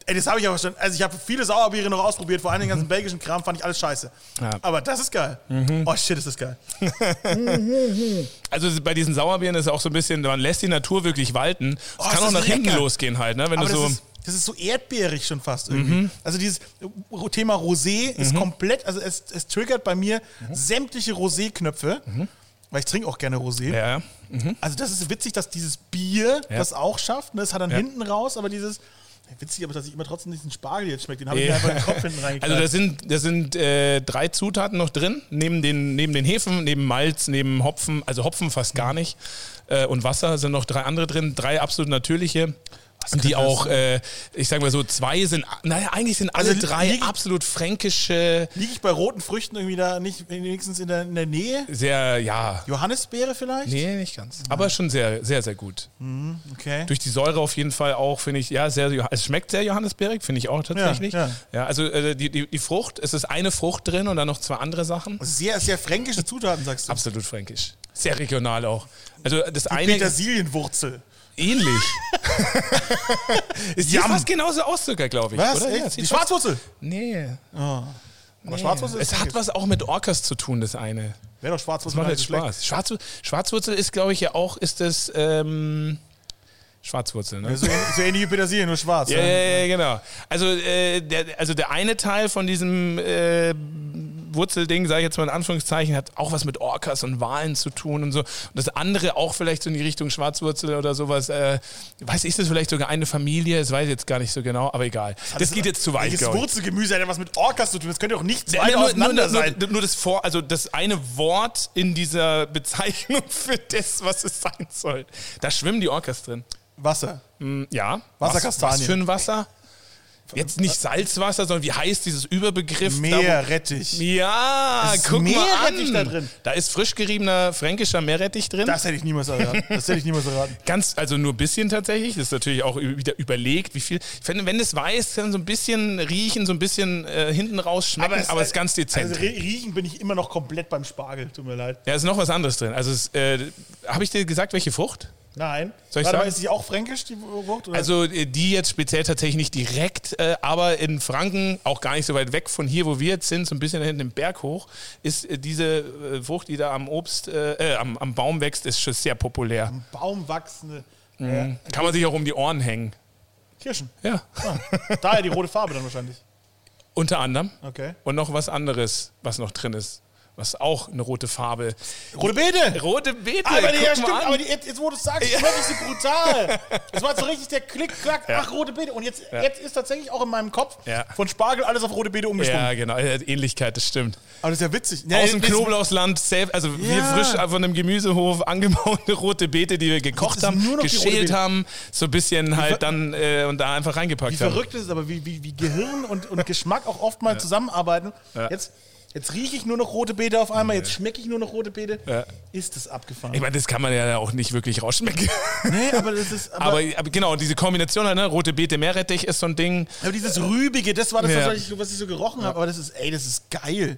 Ey, das habe ich aber schon. Also ich habe viele Sauerbiere noch ausprobiert, vor allem den ganzen belgischen Kram fand ich alles scheiße. Ja. Aber das ist geil. Oh shit, ist das geil. (laughs) Also bei diesen Sauerbieren ist es auch so ein bisschen, man lässt die Natur wirklich walten. Es Oh, kann auch das nach hinten losgehen halt, ne? Wenn Aber du das, so. ist, das ist so erdbeerig schon fast irgendwie. Mhm. Also dieses Thema Rosé ist komplett, also es, es triggert bei mir Mhm. sämtliche Rosé-Knöpfe, weil ich trinke auch gerne Rosé. ja, Also das ist witzig, dass dieses Bier Ja. das auch schafft. Ne? Es hat dann Ja. hinten raus, aber dieses witzig, aber dass ich immer trotzdem diesen Spargel jetzt schmeckt, den habe ich Ja. mir einfach in den Kopf hinten reingeknallt. Also da sind, da sind äh, drei Zutaten noch drin, neben den, neben den Hefen, neben Malz, neben Hopfen, also Hopfen fast gar nicht. Äh, und Wasser sind noch drei andere drin, drei absolut natürliche. Die auch, äh, ich sag mal so, zwei sind, naja, eigentlich sind alle Also drei absolut fränkische, Liege ich bei roten Früchten irgendwie da nicht wenigstens in der, in der Nähe? sehr, ja, Johannisbeere vielleicht? nee, nicht ganz. Aber schon sehr, sehr, sehr gut. Okay. Durch die Säure auf jeden Fall auch, finde ich, ja, sehr, es schmeckt sehr johannisbeerig, finde ich auch tatsächlich. Ja, Ja, also äh, die, die, die Frucht, es ist eine Frucht drin und dann noch zwei andere Sachen. Sehr, sehr fränkische Zutaten, sagst du. Absolut fränkisch. Sehr regional auch. Also das eine Petersilienwurzel. Ähnlich. sieht Yum. fast genauso aus sogar, glaube ich. Was? Oder? Ja, Die Schwarzwurzel? Nee. Aber nee. Schwarzwurzel ist Es hat was auch mit Orcas zu tun, das eine. Wäre doch Das Schwarzwurzel. macht gar jetzt Spaß. Schwarz, Schwarzwurzel ist, glaube ich, ja auch, ist das ähm, Schwarzwurzel, ne? schlecht. So, ähnlich- so ähnlich wie Petersilien, nur schwarz. Ja, ja, ja, genau. Also, äh, der, also der eine Teil von diesem äh, Wurzelding, sage ich jetzt mal in Anführungszeichen, hat auch was mit Orcas und Walen zu tun und so. Und das andere auch vielleicht so in die Richtung Schwarzwurzel oder sowas. Äh, weiß ich das vielleicht sogar eine Familie? Das weiß ich jetzt gar nicht so genau, aber egal. Das, geht jetzt zu weit, Welches. Wurzelgemüse hat ja was mit Orcas zu tun? Das könnte doch nicht Ja, weit nur, nur, auseinander nur, sein. nur, nur das vor, also das eine Wort in dieser Bezeichnung (laughs) für das, was es sein soll. Da schwimmen die Orcas drin. Wasser. Hm, Ja. Wasserkastanien. Was, was für ein Wasser? Jetzt nicht Salzwasser, sondern wie heißt dieses Überbegriff? Meerrettich. Ja, ist guck mal Meerrettich an. da drin. Da ist frisch geriebener fränkischer Meerrettich drin. Das hätte ich niemals erraten. Das hätte ich niemals erraten. (laughs) Ganz, also nur ein bisschen tatsächlich. Das ist natürlich auch wieder überlegt, wie viel. Ich finde, wenn es weiß, kann so ein bisschen riechen, so ein bisschen äh, hinten raus schmecken, aber es, ist ganz dezent. Also rie- riechen bin ich immer noch komplett beim Spargel. Tut mir leid. ja, ist noch was anderes drin. Also, äh, habe ich dir gesagt, welche Frucht? Nein. Soll ich Warte mal, sagen? ist die auch fränkisch, die Frucht? Oder? Also äh, die jetzt speziell tatsächlich nicht direkt, äh, aber in Franken, auch gar nicht so weit weg von hier, wo wir jetzt sind, so ein bisschen da hinten im Berg hoch, ist äh, diese äh, Frucht, die da am Obst, am, am Baum wächst, ist schon sehr populär. Baum wachsende Kann man sich auch um die Ohren hängen. Kirschen. Ja, Ah, daher die rote Farbe dann wahrscheinlich. unter anderem. Okay. Und noch was anderes, was noch drin ist, was auch eine rote Farbe. Rote Beete! Rote Beete, Aber die, ja, stimmt, aber die, jetzt, wo du es sagst, ja. wirklich so brutal. (laughs) Das war so richtig der Klick-Klack, ach, rote Beete. Und jetzt, jetzt ist tatsächlich auch in meinem Kopf Ja. von Spargel alles auf rote Beete umgesprungen. ja, genau, äh, Ähnlichkeit, das stimmt. Aber das ist ja witzig. Ja, Aus dem Knoblauchsland, selbst, also wir Ja. frisch von einem Gemüsehof angebaute rote Beete, die wir gekocht ist haben, geschält haben, so ein bisschen halt dann äh, und da einfach reingepackt Wie haben. verrückt ist es aber, wie, wie, wie Gehirn und, und Geschmack auch oft mal zusammenarbeiten. Jetzt, jetzt rieche ich nur noch rote Beete auf einmal, jetzt schmecke ich nur noch rote Beete. Ja. Ist das abgefahren? Ich meine, das kann man ja auch nicht wirklich rausschmecken. nee, aber das ist. (laughs) Aber, aber, aber genau, diese Kombination, halt, ne? rote Beete, Meerrettich ist so ein Ding. aber dieses Rübige, das war das, Ja. was, ich, was ich so gerochen habe. Aber das ist, ey, das ist geil.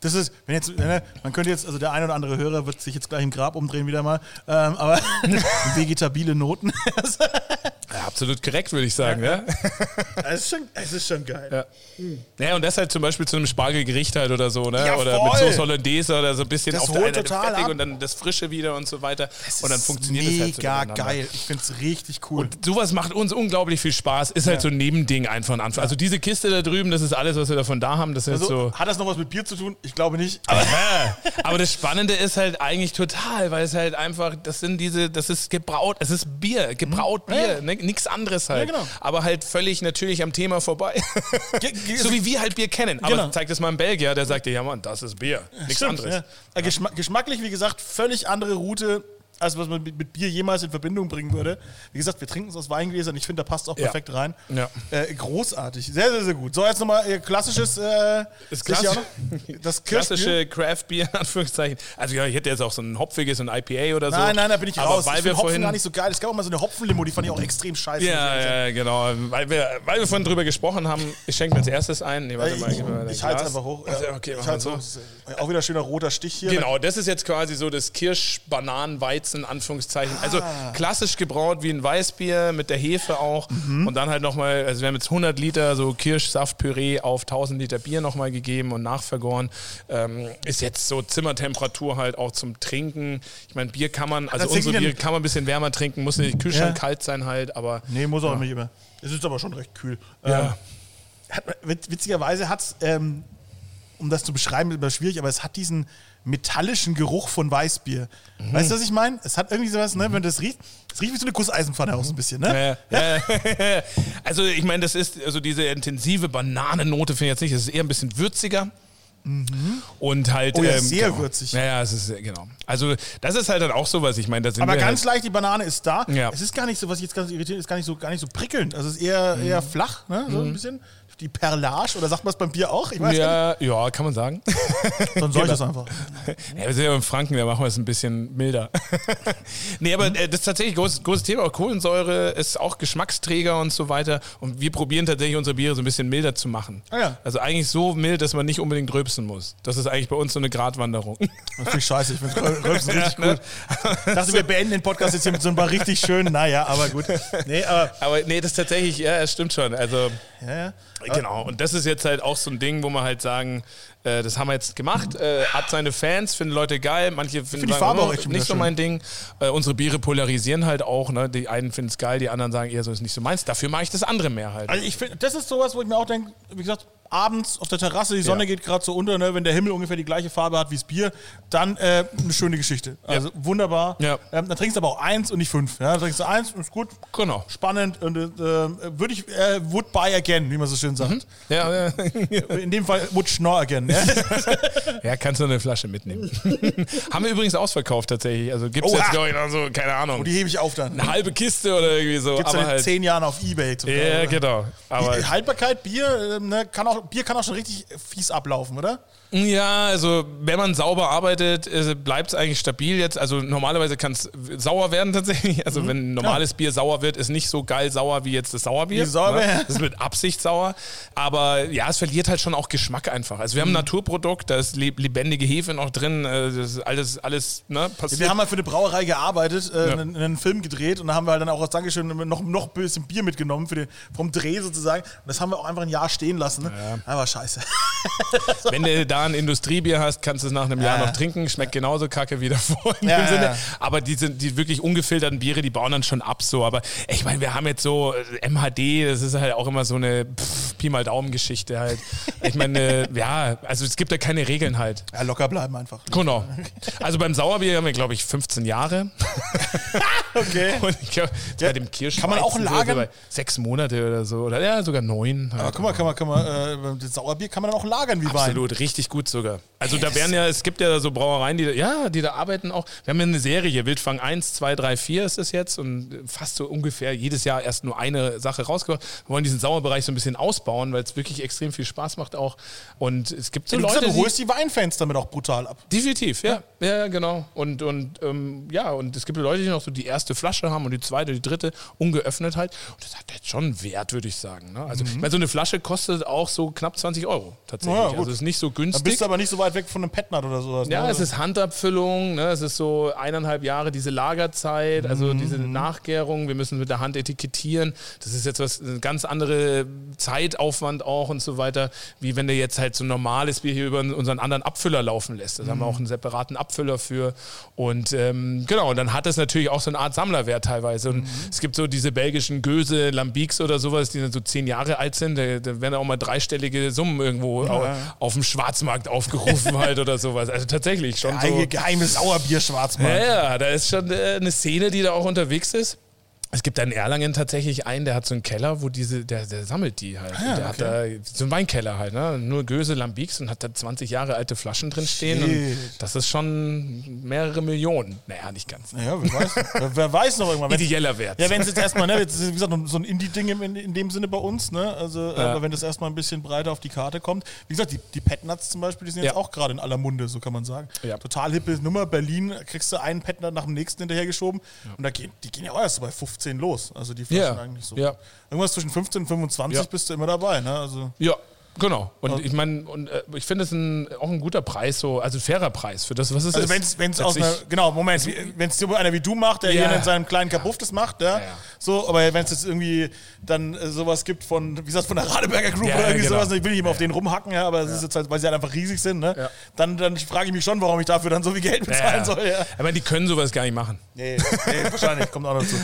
Das ist, wenn jetzt, ne, man könnte jetzt, also der ein oder andere Hörer wird sich jetzt gleich im Grab umdrehen wieder mal, ähm, aber (laughs) (laughs) vegetabile Noten. Ja, absolut korrekt, würde ich sagen. Ja, (laughs) Es ist schon, es ist schon geil. Ja. Ja, und das halt zum Beispiel zu einem Spargelgericht halt oder so, ne? Ja, oder mit Soße Hollandaise oder so ein bisschen Das auf der einen total fettig und dann das Frische wieder und so weiter. Das und dann funktioniert es halt so Mega geil. Ich finde es richtig cool. Sowas macht uns unglaublich viel Spaß. Ist halt so ein Nebending einfach an Anfang. Also diese Kiste da drüben, das ist alles, was wir davon da haben. Das ist also, so. Hat das noch was mit Bier zu tun? Ich glaube nicht. Aber Ja, (laughs) aber das Spannende ist halt eigentlich total, weil es halt einfach, das sind diese, das ist gebraut, es ist Bier, gebraut Bier, Ja. ne, nichts anderes halt. Ja, genau. Aber halt völlig natürlich am Thema vorbei. (laughs) So wie wir halt Bier kennen. Aber Genau. zeigt es mal einem Belgier, der sagt dir, ja Mann, das ist Bier, nichts Stimmt, anderes. Ja. Ja, geschma geschmacklich, wie gesagt, völlig andere Route, als was man mit, Bier jemals in Verbindung bringen würde. Wie gesagt, wir trinken es aus Weingläsern. Ich finde, da passt auch Ja. perfekt rein. Ja. Äh, großartig. Sehr, sehr, sehr gut. So, jetzt nochmal äh, klassisches. Äh, Das klassisch-? Das. Klassische Craft Beer, in Anführungszeichen. Also ja, ich hätte jetzt auch so ein hopfiges, ein IPA oder so. Nein, nein, da bin ich Aber raus. Weil ich wir Hopfen vorhin gar nicht so geil. Es gab auch mal so eine Hopfenlimo, die fand ich auch extrem scheiße. Ja, ja, genau. Weil wir, weil wir vorhin drüber gesprochen haben, ich schenke mir als erstes ein. Nee, warte Äh, mal, ich mal ich halte es einfach hoch. Also, Ja, okay, ich so. Auch wieder schöner roter Stich hier. Genau, das ist jetzt quasi so das Weizen, in Anführungszeichen. Also klassisch gebraut wie ein Weißbier mit der Hefe auch. Und dann halt nochmal, also wir haben jetzt 100 Liter so Kirschsaftpüree auf 1000 Liter Bier nochmal gegeben und nachvergoren. Ähm, ist jetzt so Zimmertemperatur halt auch zum Trinken. Ich meine, Bier kann man, also Das unsere Bier kann man ein bisschen wärmer trinken, muss nicht Kühlschrank Ja. kalt sein halt, aber Nee, muss auch nicht immer. Es ist aber schon recht kühl. Ähm, ja. hat, witz- witzigerweise hat es, ähm, um das zu beschreiben, ist immer schwierig, aber es hat diesen metallischen Geruch von Weißbier. Mhm. Weißt du, was ich meine? Es hat irgendwie sowas, ne, wenn du das riecht, es riecht wie so eine Gusseisenpfanne auch so ein bisschen, ne? Ja, ja. ja. (laughs) Also ich meine, das ist also diese intensive Bananennote finde ich jetzt nicht. Es ist eher ein bisschen würziger. Und halt. Oh ja, ähm, sehr genau. würzig. Ja, ja, es ist genau. Also das ist halt dann auch sowas. Ich meine, da sind Aber ganz halt, leicht, die Banane ist da. Ja. Es ist gar nicht so, was ich jetzt ganz irritiert, ist gar nicht so, gar nicht so prickelnd. Also es ist eher, Mhm. eher flach, ne? So ein bisschen. Die Perlage, oder sagt man es beim Bier auch? Weiß gar ja, ja, kann man sagen. nicht. (laughs) Dann soll ich das einfach. Ja, wir sind ja im Franken, da machen wir es ein bisschen milder. (laughs) nee, aber äh, das ist tatsächlich ein großes, großes Thema. Auch Kohlensäure ist auch Geschmacksträger und so weiter. Und wir probieren tatsächlich unsere Biere so ein bisschen milder zu machen. Ah ja. Also eigentlich so mild, dass man nicht unbedingt rülpsen muss. Das ist eigentlich bei uns so eine Gratwanderung. (laughs) Das finde ich scheiße. Ich finde Rülpsen richtig Ja, ne? gut. Ich dachte, wir beenden den Podcast jetzt hier mit so ein paar richtig schönen, naja, aber gut. Nee, aber, Aber nee, das ist tatsächlich, ja, es stimmt schon. Also ja, ja. Genau, und das ist jetzt halt auch so ein Ding, wo wir halt sagen, äh, das haben wir jetzt gemacht, äh, hat seine Fans, finden Leute geil, manche finden die sagen, Farbe oh, auch nicht so mein Ding. Äh, unsere Biere polarisieren halt auch, ne? die einen finden es geil, die anderen sagen eher so, ist nicht so meins. Dafür mache ich das andere mehr halt. Also ich finde, das ist sowas, wo ich mir auch denke, wie gesagt, abends auf der Terrasse, die Sonne Ja. geht gerade so unter, ne, wenn der Himmel ungefähr die gleiche Farbe hat wie das Bier, dann äh, eine schöne Geschichte. Also wunderbar. Ja. Ähm, dann trinkst du aber auch eins und nicht fünf. Ja? Dann trinkst du eins und ist gut, Genau. spannend und äh, würde ich, äh, would buy again, wie man so schön sagt. Ja, ja. (laughs) In dem Fall would schnorr again. Ja? (laughs) ja, kannst du eine Flasche mitnehmen. (laughs) haben wir übrigens ausverkauft tatsächlich. Also gibt es jetzt, glaube ich, noch so, keine Ahnung, Und die hebe ich auf dann. eine halbe Kiste oder irgendwie so. Gibt's aber halt, zehn Jahren auf Ebay. Ja, genau. Aber Die Haltbarkeit, Bier, ähm, ne, kann auch, Bier kann auch schon richtig fies ablaufen, oder? Ja, also wenn man sauber arbeitet, bleibt es eigentlich stabil jetzt. Also normalerweise kann es sauer werden tatsächlich. (laughs) Also wenn ein normales Bier sauer wird, ist nicht so geil sauer wie jetzt das Sauerbier. Wie ja. ne? Das ist mit Absicht sauer. Aber ja, es verliert halt schon auch Geschmack einfach. Also wir haben ein Naturprodukt, da ist leb- lebendige Hefe noch drin. äh, Das ist alles, alles ne, passiert. Wir haben halt für eine Brauerei gearbeitet, äh, Ja. einen, einen Film gedreht und da haben wir halt dann auch als Dankeschön noch, noch ein bisschen Bier mitgenommen für den, vom Dreh sozusagen. Und das haben wir auch einfach ein Jahr stehen lassen. Ne? Aber scheiße. (laughs) Wenn du da ein Industriebier hast, kannst du es nach einem Jahr Ja. noch trinken. Schmeckt genauso kacke wie davor in Ja, dem Sinne. ja. Aber die, sind, die wirklich ungefilterten Biere, die bauen dann schon ab so. Aber ich meine, wir haben jetzt so äh, MHD, das ist halt auch immer so eine pff, Pi mal Daumen-Geschichte halt. Ich meine, äh, ja, also es gibt da keine Regeln halt. Ja, locker bleiben einfach. Genau. Also beim Sauerbier haben wir, glaube ich, 15 Jahre. (laughs) Okay. Und ich glaube, Ja, bei dem Kirsch kann man auch lagern? bei sechs Monate oder so. Oder ja, sogar neun. Ja, guck mal, kann man, kann man, äh, Sauerbier kann man dann auch lagern wie Wein. Absolut, richtig gut sogar. Also da werden ja, es gibt ja so Brauereien, die, da- ja, die da arbeiten auch. Wir haben ja eine Serie Wildfang 1, 2, 3, 4 ist es jetzt und fast so ungefähr jedes Jahr erst nur eine Sache rausgebracht. Wir wollen diesen Sauerbereich so ein bisschen ausbauen, weil es wirklich extrem viel Spaß macht auch. Und es gibt so Du, Leute, du holst die Weinfans damit auch brutal ab. Definitiv, ja. Ja, genau. Und, und ähm, ja, und es gibt Leute, die noch so die erste Flasche haben und die zweite, die dritte, ungeöffnet halt. Und das hat jetzt schon einen Wert, würde ich sagen. Ne? Also, ich meine, so eine Flasche kostet auch so knapp 20 Euro tatsächlich. Ja, also ist nicht so Da bist du aber nicht so weit weg von einem Petnat oder sowas. Ja, ne? es ist Handabfüllung, ne? es ist so eineinhalb Jahre diese Lagerzeit, also Mhm. diese Nachgärung, wir müssen mit der Hand etikettieren. Das ist jetzt was, ein ganz andere Zeitaufwand auch und so weiter, wie wenn du jetzt halt so ein normales Bier hier über unseren anderen Abfüller laufen lässt. Da haben wir Mhm. auch einen separaten Abfüller für. Und ähm, genau, und dann hat es natürlich auch so eine Art Sammlerwert teilweise. Und Mhm. es gibt so diese belgischen Göse, Lambics oder sowas, die dann so zehn Jahre alt sind. Da, da werden auch mal dreistellige Summen irgendwo au- auf dem Schwarzmarkt aufgerufen (laughs) halt oder sowas. Also tatsächlich schon so. Geile, geheimes Sauerbier Schwarzmann. Ja, ja, da ist schon äh, eine Szene, die da auch unterwegs ist. Es gibt in Erlangen tatsächlich einen, der hat so einen Keller, wo diese, der, der sammelt die halt. Ah, der hat da so einen Weinkeller halt, ne? Nur Göse, Lambics und hat da 20 Jahre alte Flaschen drin stehen. Und das ist schon mehrere Millionen. Naja, nicht ganz. Ja, wer weiß, (laughs) wer, weiß noch irgendwann. Ideeller Wert. Ja, wenn es jetzt erstmal, ne, jetzt wie gesagt, so ein Indie-Ding in, in dem Sinne bei uns, ne? Also, Ja. aber wenn das erstmal ein bisschen breiter auf die Karte kommt. Wie gesagt, die, die Petnuts zum Beispiel, die sind jetzt Ja. auch gerade in aller Munde, so kann man sagen. Ja. Total hippe Nummer. Berlin kriegst du einen Petnut nach dem nächsten hinterhergeschoben. Und da gehen, die gehen ja auch erst so bei 15 los. Also die Flaschen Ja. eigentlich so. Ja. Irgendwas zwischen 15 und 25 Ja. bist du immer dabei, ne? Also. Ja, Genau. Und ich meine, und äh, ich finde es ein, auch ein guter Preis, so, also ein fairer Preis für das, was es Also ist. wenn es aus einer, genau, Moment, wenn es einer wie du macht, der Ja. hier in seinem kleinen Kabuff das macht, ja, ja. so, aber wenn es jetzt irgendwie dann äh, sowas gibt von, wie gesagt, von der Radeberger Group Ja, oder irgendwie genau. sowas, ich will nicht immer auf den rumhacken, ja, aber es ist jetzt halt, weil sie halt einfach riesig sind, ne, Ja. dann, dann frage ich mich schon, warum ich dafür dann so viel Geld bezahlen soll, ja. Aber die können sowas gar nicht machen. Nee, nee, wahrscheinlich, kommt auch noch dazu.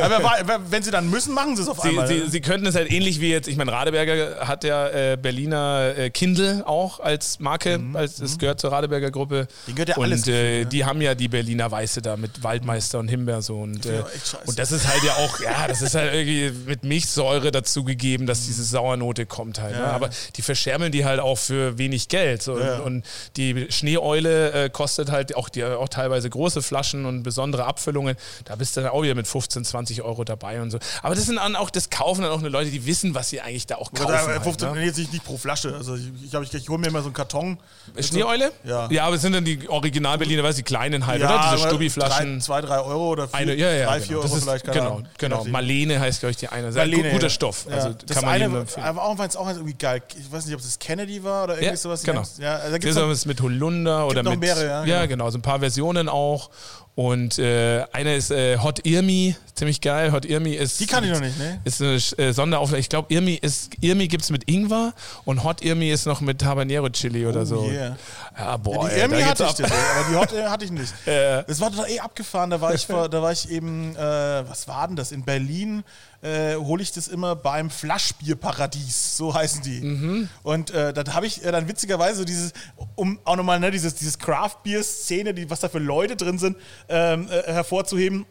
Aber wenn sie dann müssen, machen sie es auf Sie, einmal. sie, ne? sie könnten es halt ähnlich wie jetzt, ich meine, Radeberger hat ja äh, Berliner äh, Kindle auch als Marke, als es gehört zur Radeberger Gruppe. Mhm, Denen gehört ja und alles äh, gefühlt, ne? die haben ja die Berliner Weiße da mit Waldmeister und Himbeer so. Und, äh, und das ist halt ja auch, ja, das ist halt irgendwie mit Milchsäure dazu gegeben, dass diese Sauernote kommt halt. Ne? Ja. Aber die verschärmeln die halt auch für wenig Geld. So. Ja. Und, und die Schneeeule äh, kostet halt auch, die, auch teilweise große Flaschen und besondere Abfüllungen. Da bist du dann auch wieder mit 15, 20 Euro dabei und so. Aber das sind dann auch, das kaufen dann auch nur Leute, die wissen, was sie eigentlich da auch kaufen. Oder, äh, halt, 15 15, nee, jetzt nicht, nicht pro Flasche. Also ich, ich, ich, ich hole mir immer so einen Karton. Schneeeule? Ja. Ja, aber es sind dann die Original-Berliner, weißt du, die kleinen halt, Ja, oder? Diese aber Stubbi-Flaschen. Zwei, drei Euro oder vier, Eine, ja, ja, drei, genau. vier Euro ist, vielleicht. Genau, Ahnung. Genau. Marlene heißt, glaube ich, die eine. Marlene, gu- guter ja. Stoff. Ja. Also das kann man eine war empfehlen. war auch, auch irgendwie geil. Ich weiß nicht, ob das Kennedy war oder irgendwie sowas. genau. Ja, also da gibt's noch, mit Holunder oder noch mit. mehrere, ja, ja, genau. genau. So ein paar Versionen auch. Und äh, eine ist äh, Hot Irmi, ziemlich geil. Hot Irmi ist. Die kann ich noch nicht, ne? Ist eine äh, Sonderauflage. Ich glaube, Irmi ist Irmi gibt es mit Ingwer und Hot Irmi ist noch mit Habanero Chili oder so. Oh, yeah. Ja, boah, die ey, Irmi hatte ich, das, aber die Hot äh, hatte ich nicht. (laughs) Ja. Das war total eh abgefahren. Da war ich, da war ich eben, äh, was war denn das? In Berlin äh, hole ich das immer beim Flaschbierparadies, so heißen die. Mhm. Und äh, da habe ich äh, dann witzigerweise dieses, um auch nochmal ne, dieses, dieses Craft-Bier-Szene, die, was da für Leute drin sind, ähm, äh, hervorzuheben.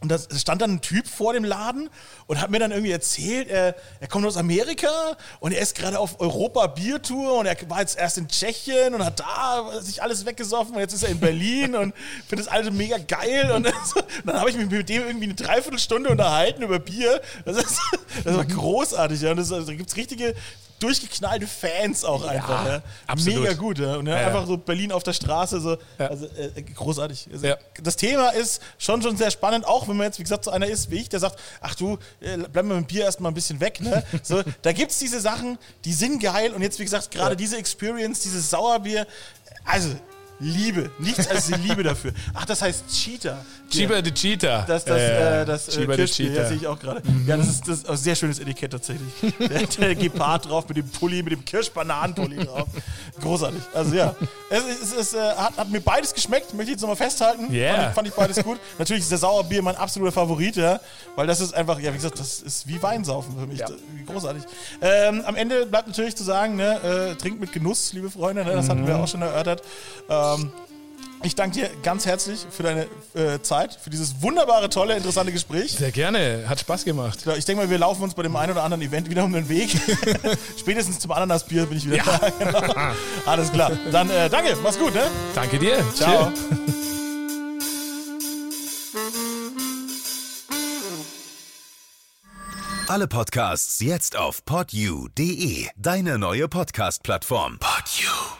Und da stand dann ein Typ vor dem Laden und hat mir dann irgendwie erzählt, er, er kommt aus Amerika und er ist gerade auf Europa-Biertour und er war jetzt erst in Tschechien und hat da sich alles weggesoffen und jetzt ist er in Berlin und (laughs) findet das alles mega geil. Und, (laughs) so, und dann habe ich mich mit dem irgendwie eine Dreiviertelstunde unterhalten über Bier. Das, ist, (laughs) das war großartig. Ja. Und das, also, da gibt es richtige durchgeknallte Fans auch einfach. Ja. absolut. Mega gut. Ja. Und ja, Ja, ja. einfach so Berlin auf der Straße. So, Ja. Also äh, großartig. Also, Ja. Das Thema ist schon schon sehr spannend, auch wenn man jetzt, wie gesagt, so einer ist wie ich, der sagt, ach du, äh, bleib mal mit dem Bier erstmal ein bisschen weg. Ne? So, (laughs) da gibt es diese Sachen, die sind geil und jetzt, wie gesagt, gerade diese Experience, dieses Sauerbier, also Liebe, nichts als die Liebe dafür. Ach, das heißt Cheater. Cheaper the Cheater. Das, das, Äh, das äh, ja, Cheater. sehe ich auch gerade. Ja, das ist, das ist ein sehr schönes Etikett tatsächlich. (laughs) Der, der Gepard drauf mit dem Pulli, mit dem Kirschbananenpulli drauf. Großartig. Also ja, es, es, es äh, hat, hat mir beides geschmeckt, möchte ich jetzt nochmal festhalten. Yeah. Fand, ich, fand ich beides gut. Natürlich ist der Sauerbier mein absoluter Favorit, ja, weil das ist einfach, ja, wie gesagt, das ist wie Weinsaufen für mich. Ja. Das- großartig. Ähm, am Ende bleibt natürlich zu sagen, ne, äh, trinkt mit Genuss, liebe Freunde, ne, das hatten Mhm. wir auch schon erörtert. Ähm, ich danke dir ganz herzlich für deine äh, Zeit, für dieses wunderbare, tolle, interessante Gespräch. Sehr gerne. Hat Spaß gemacht. Ich denke mal, wir laufen uns bei dem einen oder anderen Event wieder um den Weg. (laughs) Spätestens zum Ananasbier bin ich wieder da. Genau. Alles klar. Dann äh, danke, mach's gut, ne? Danke dir. Ciao. Chill. Alle Podcasts jetzt auf podyou.de, deine neue Podcast-Plattform. Podyou.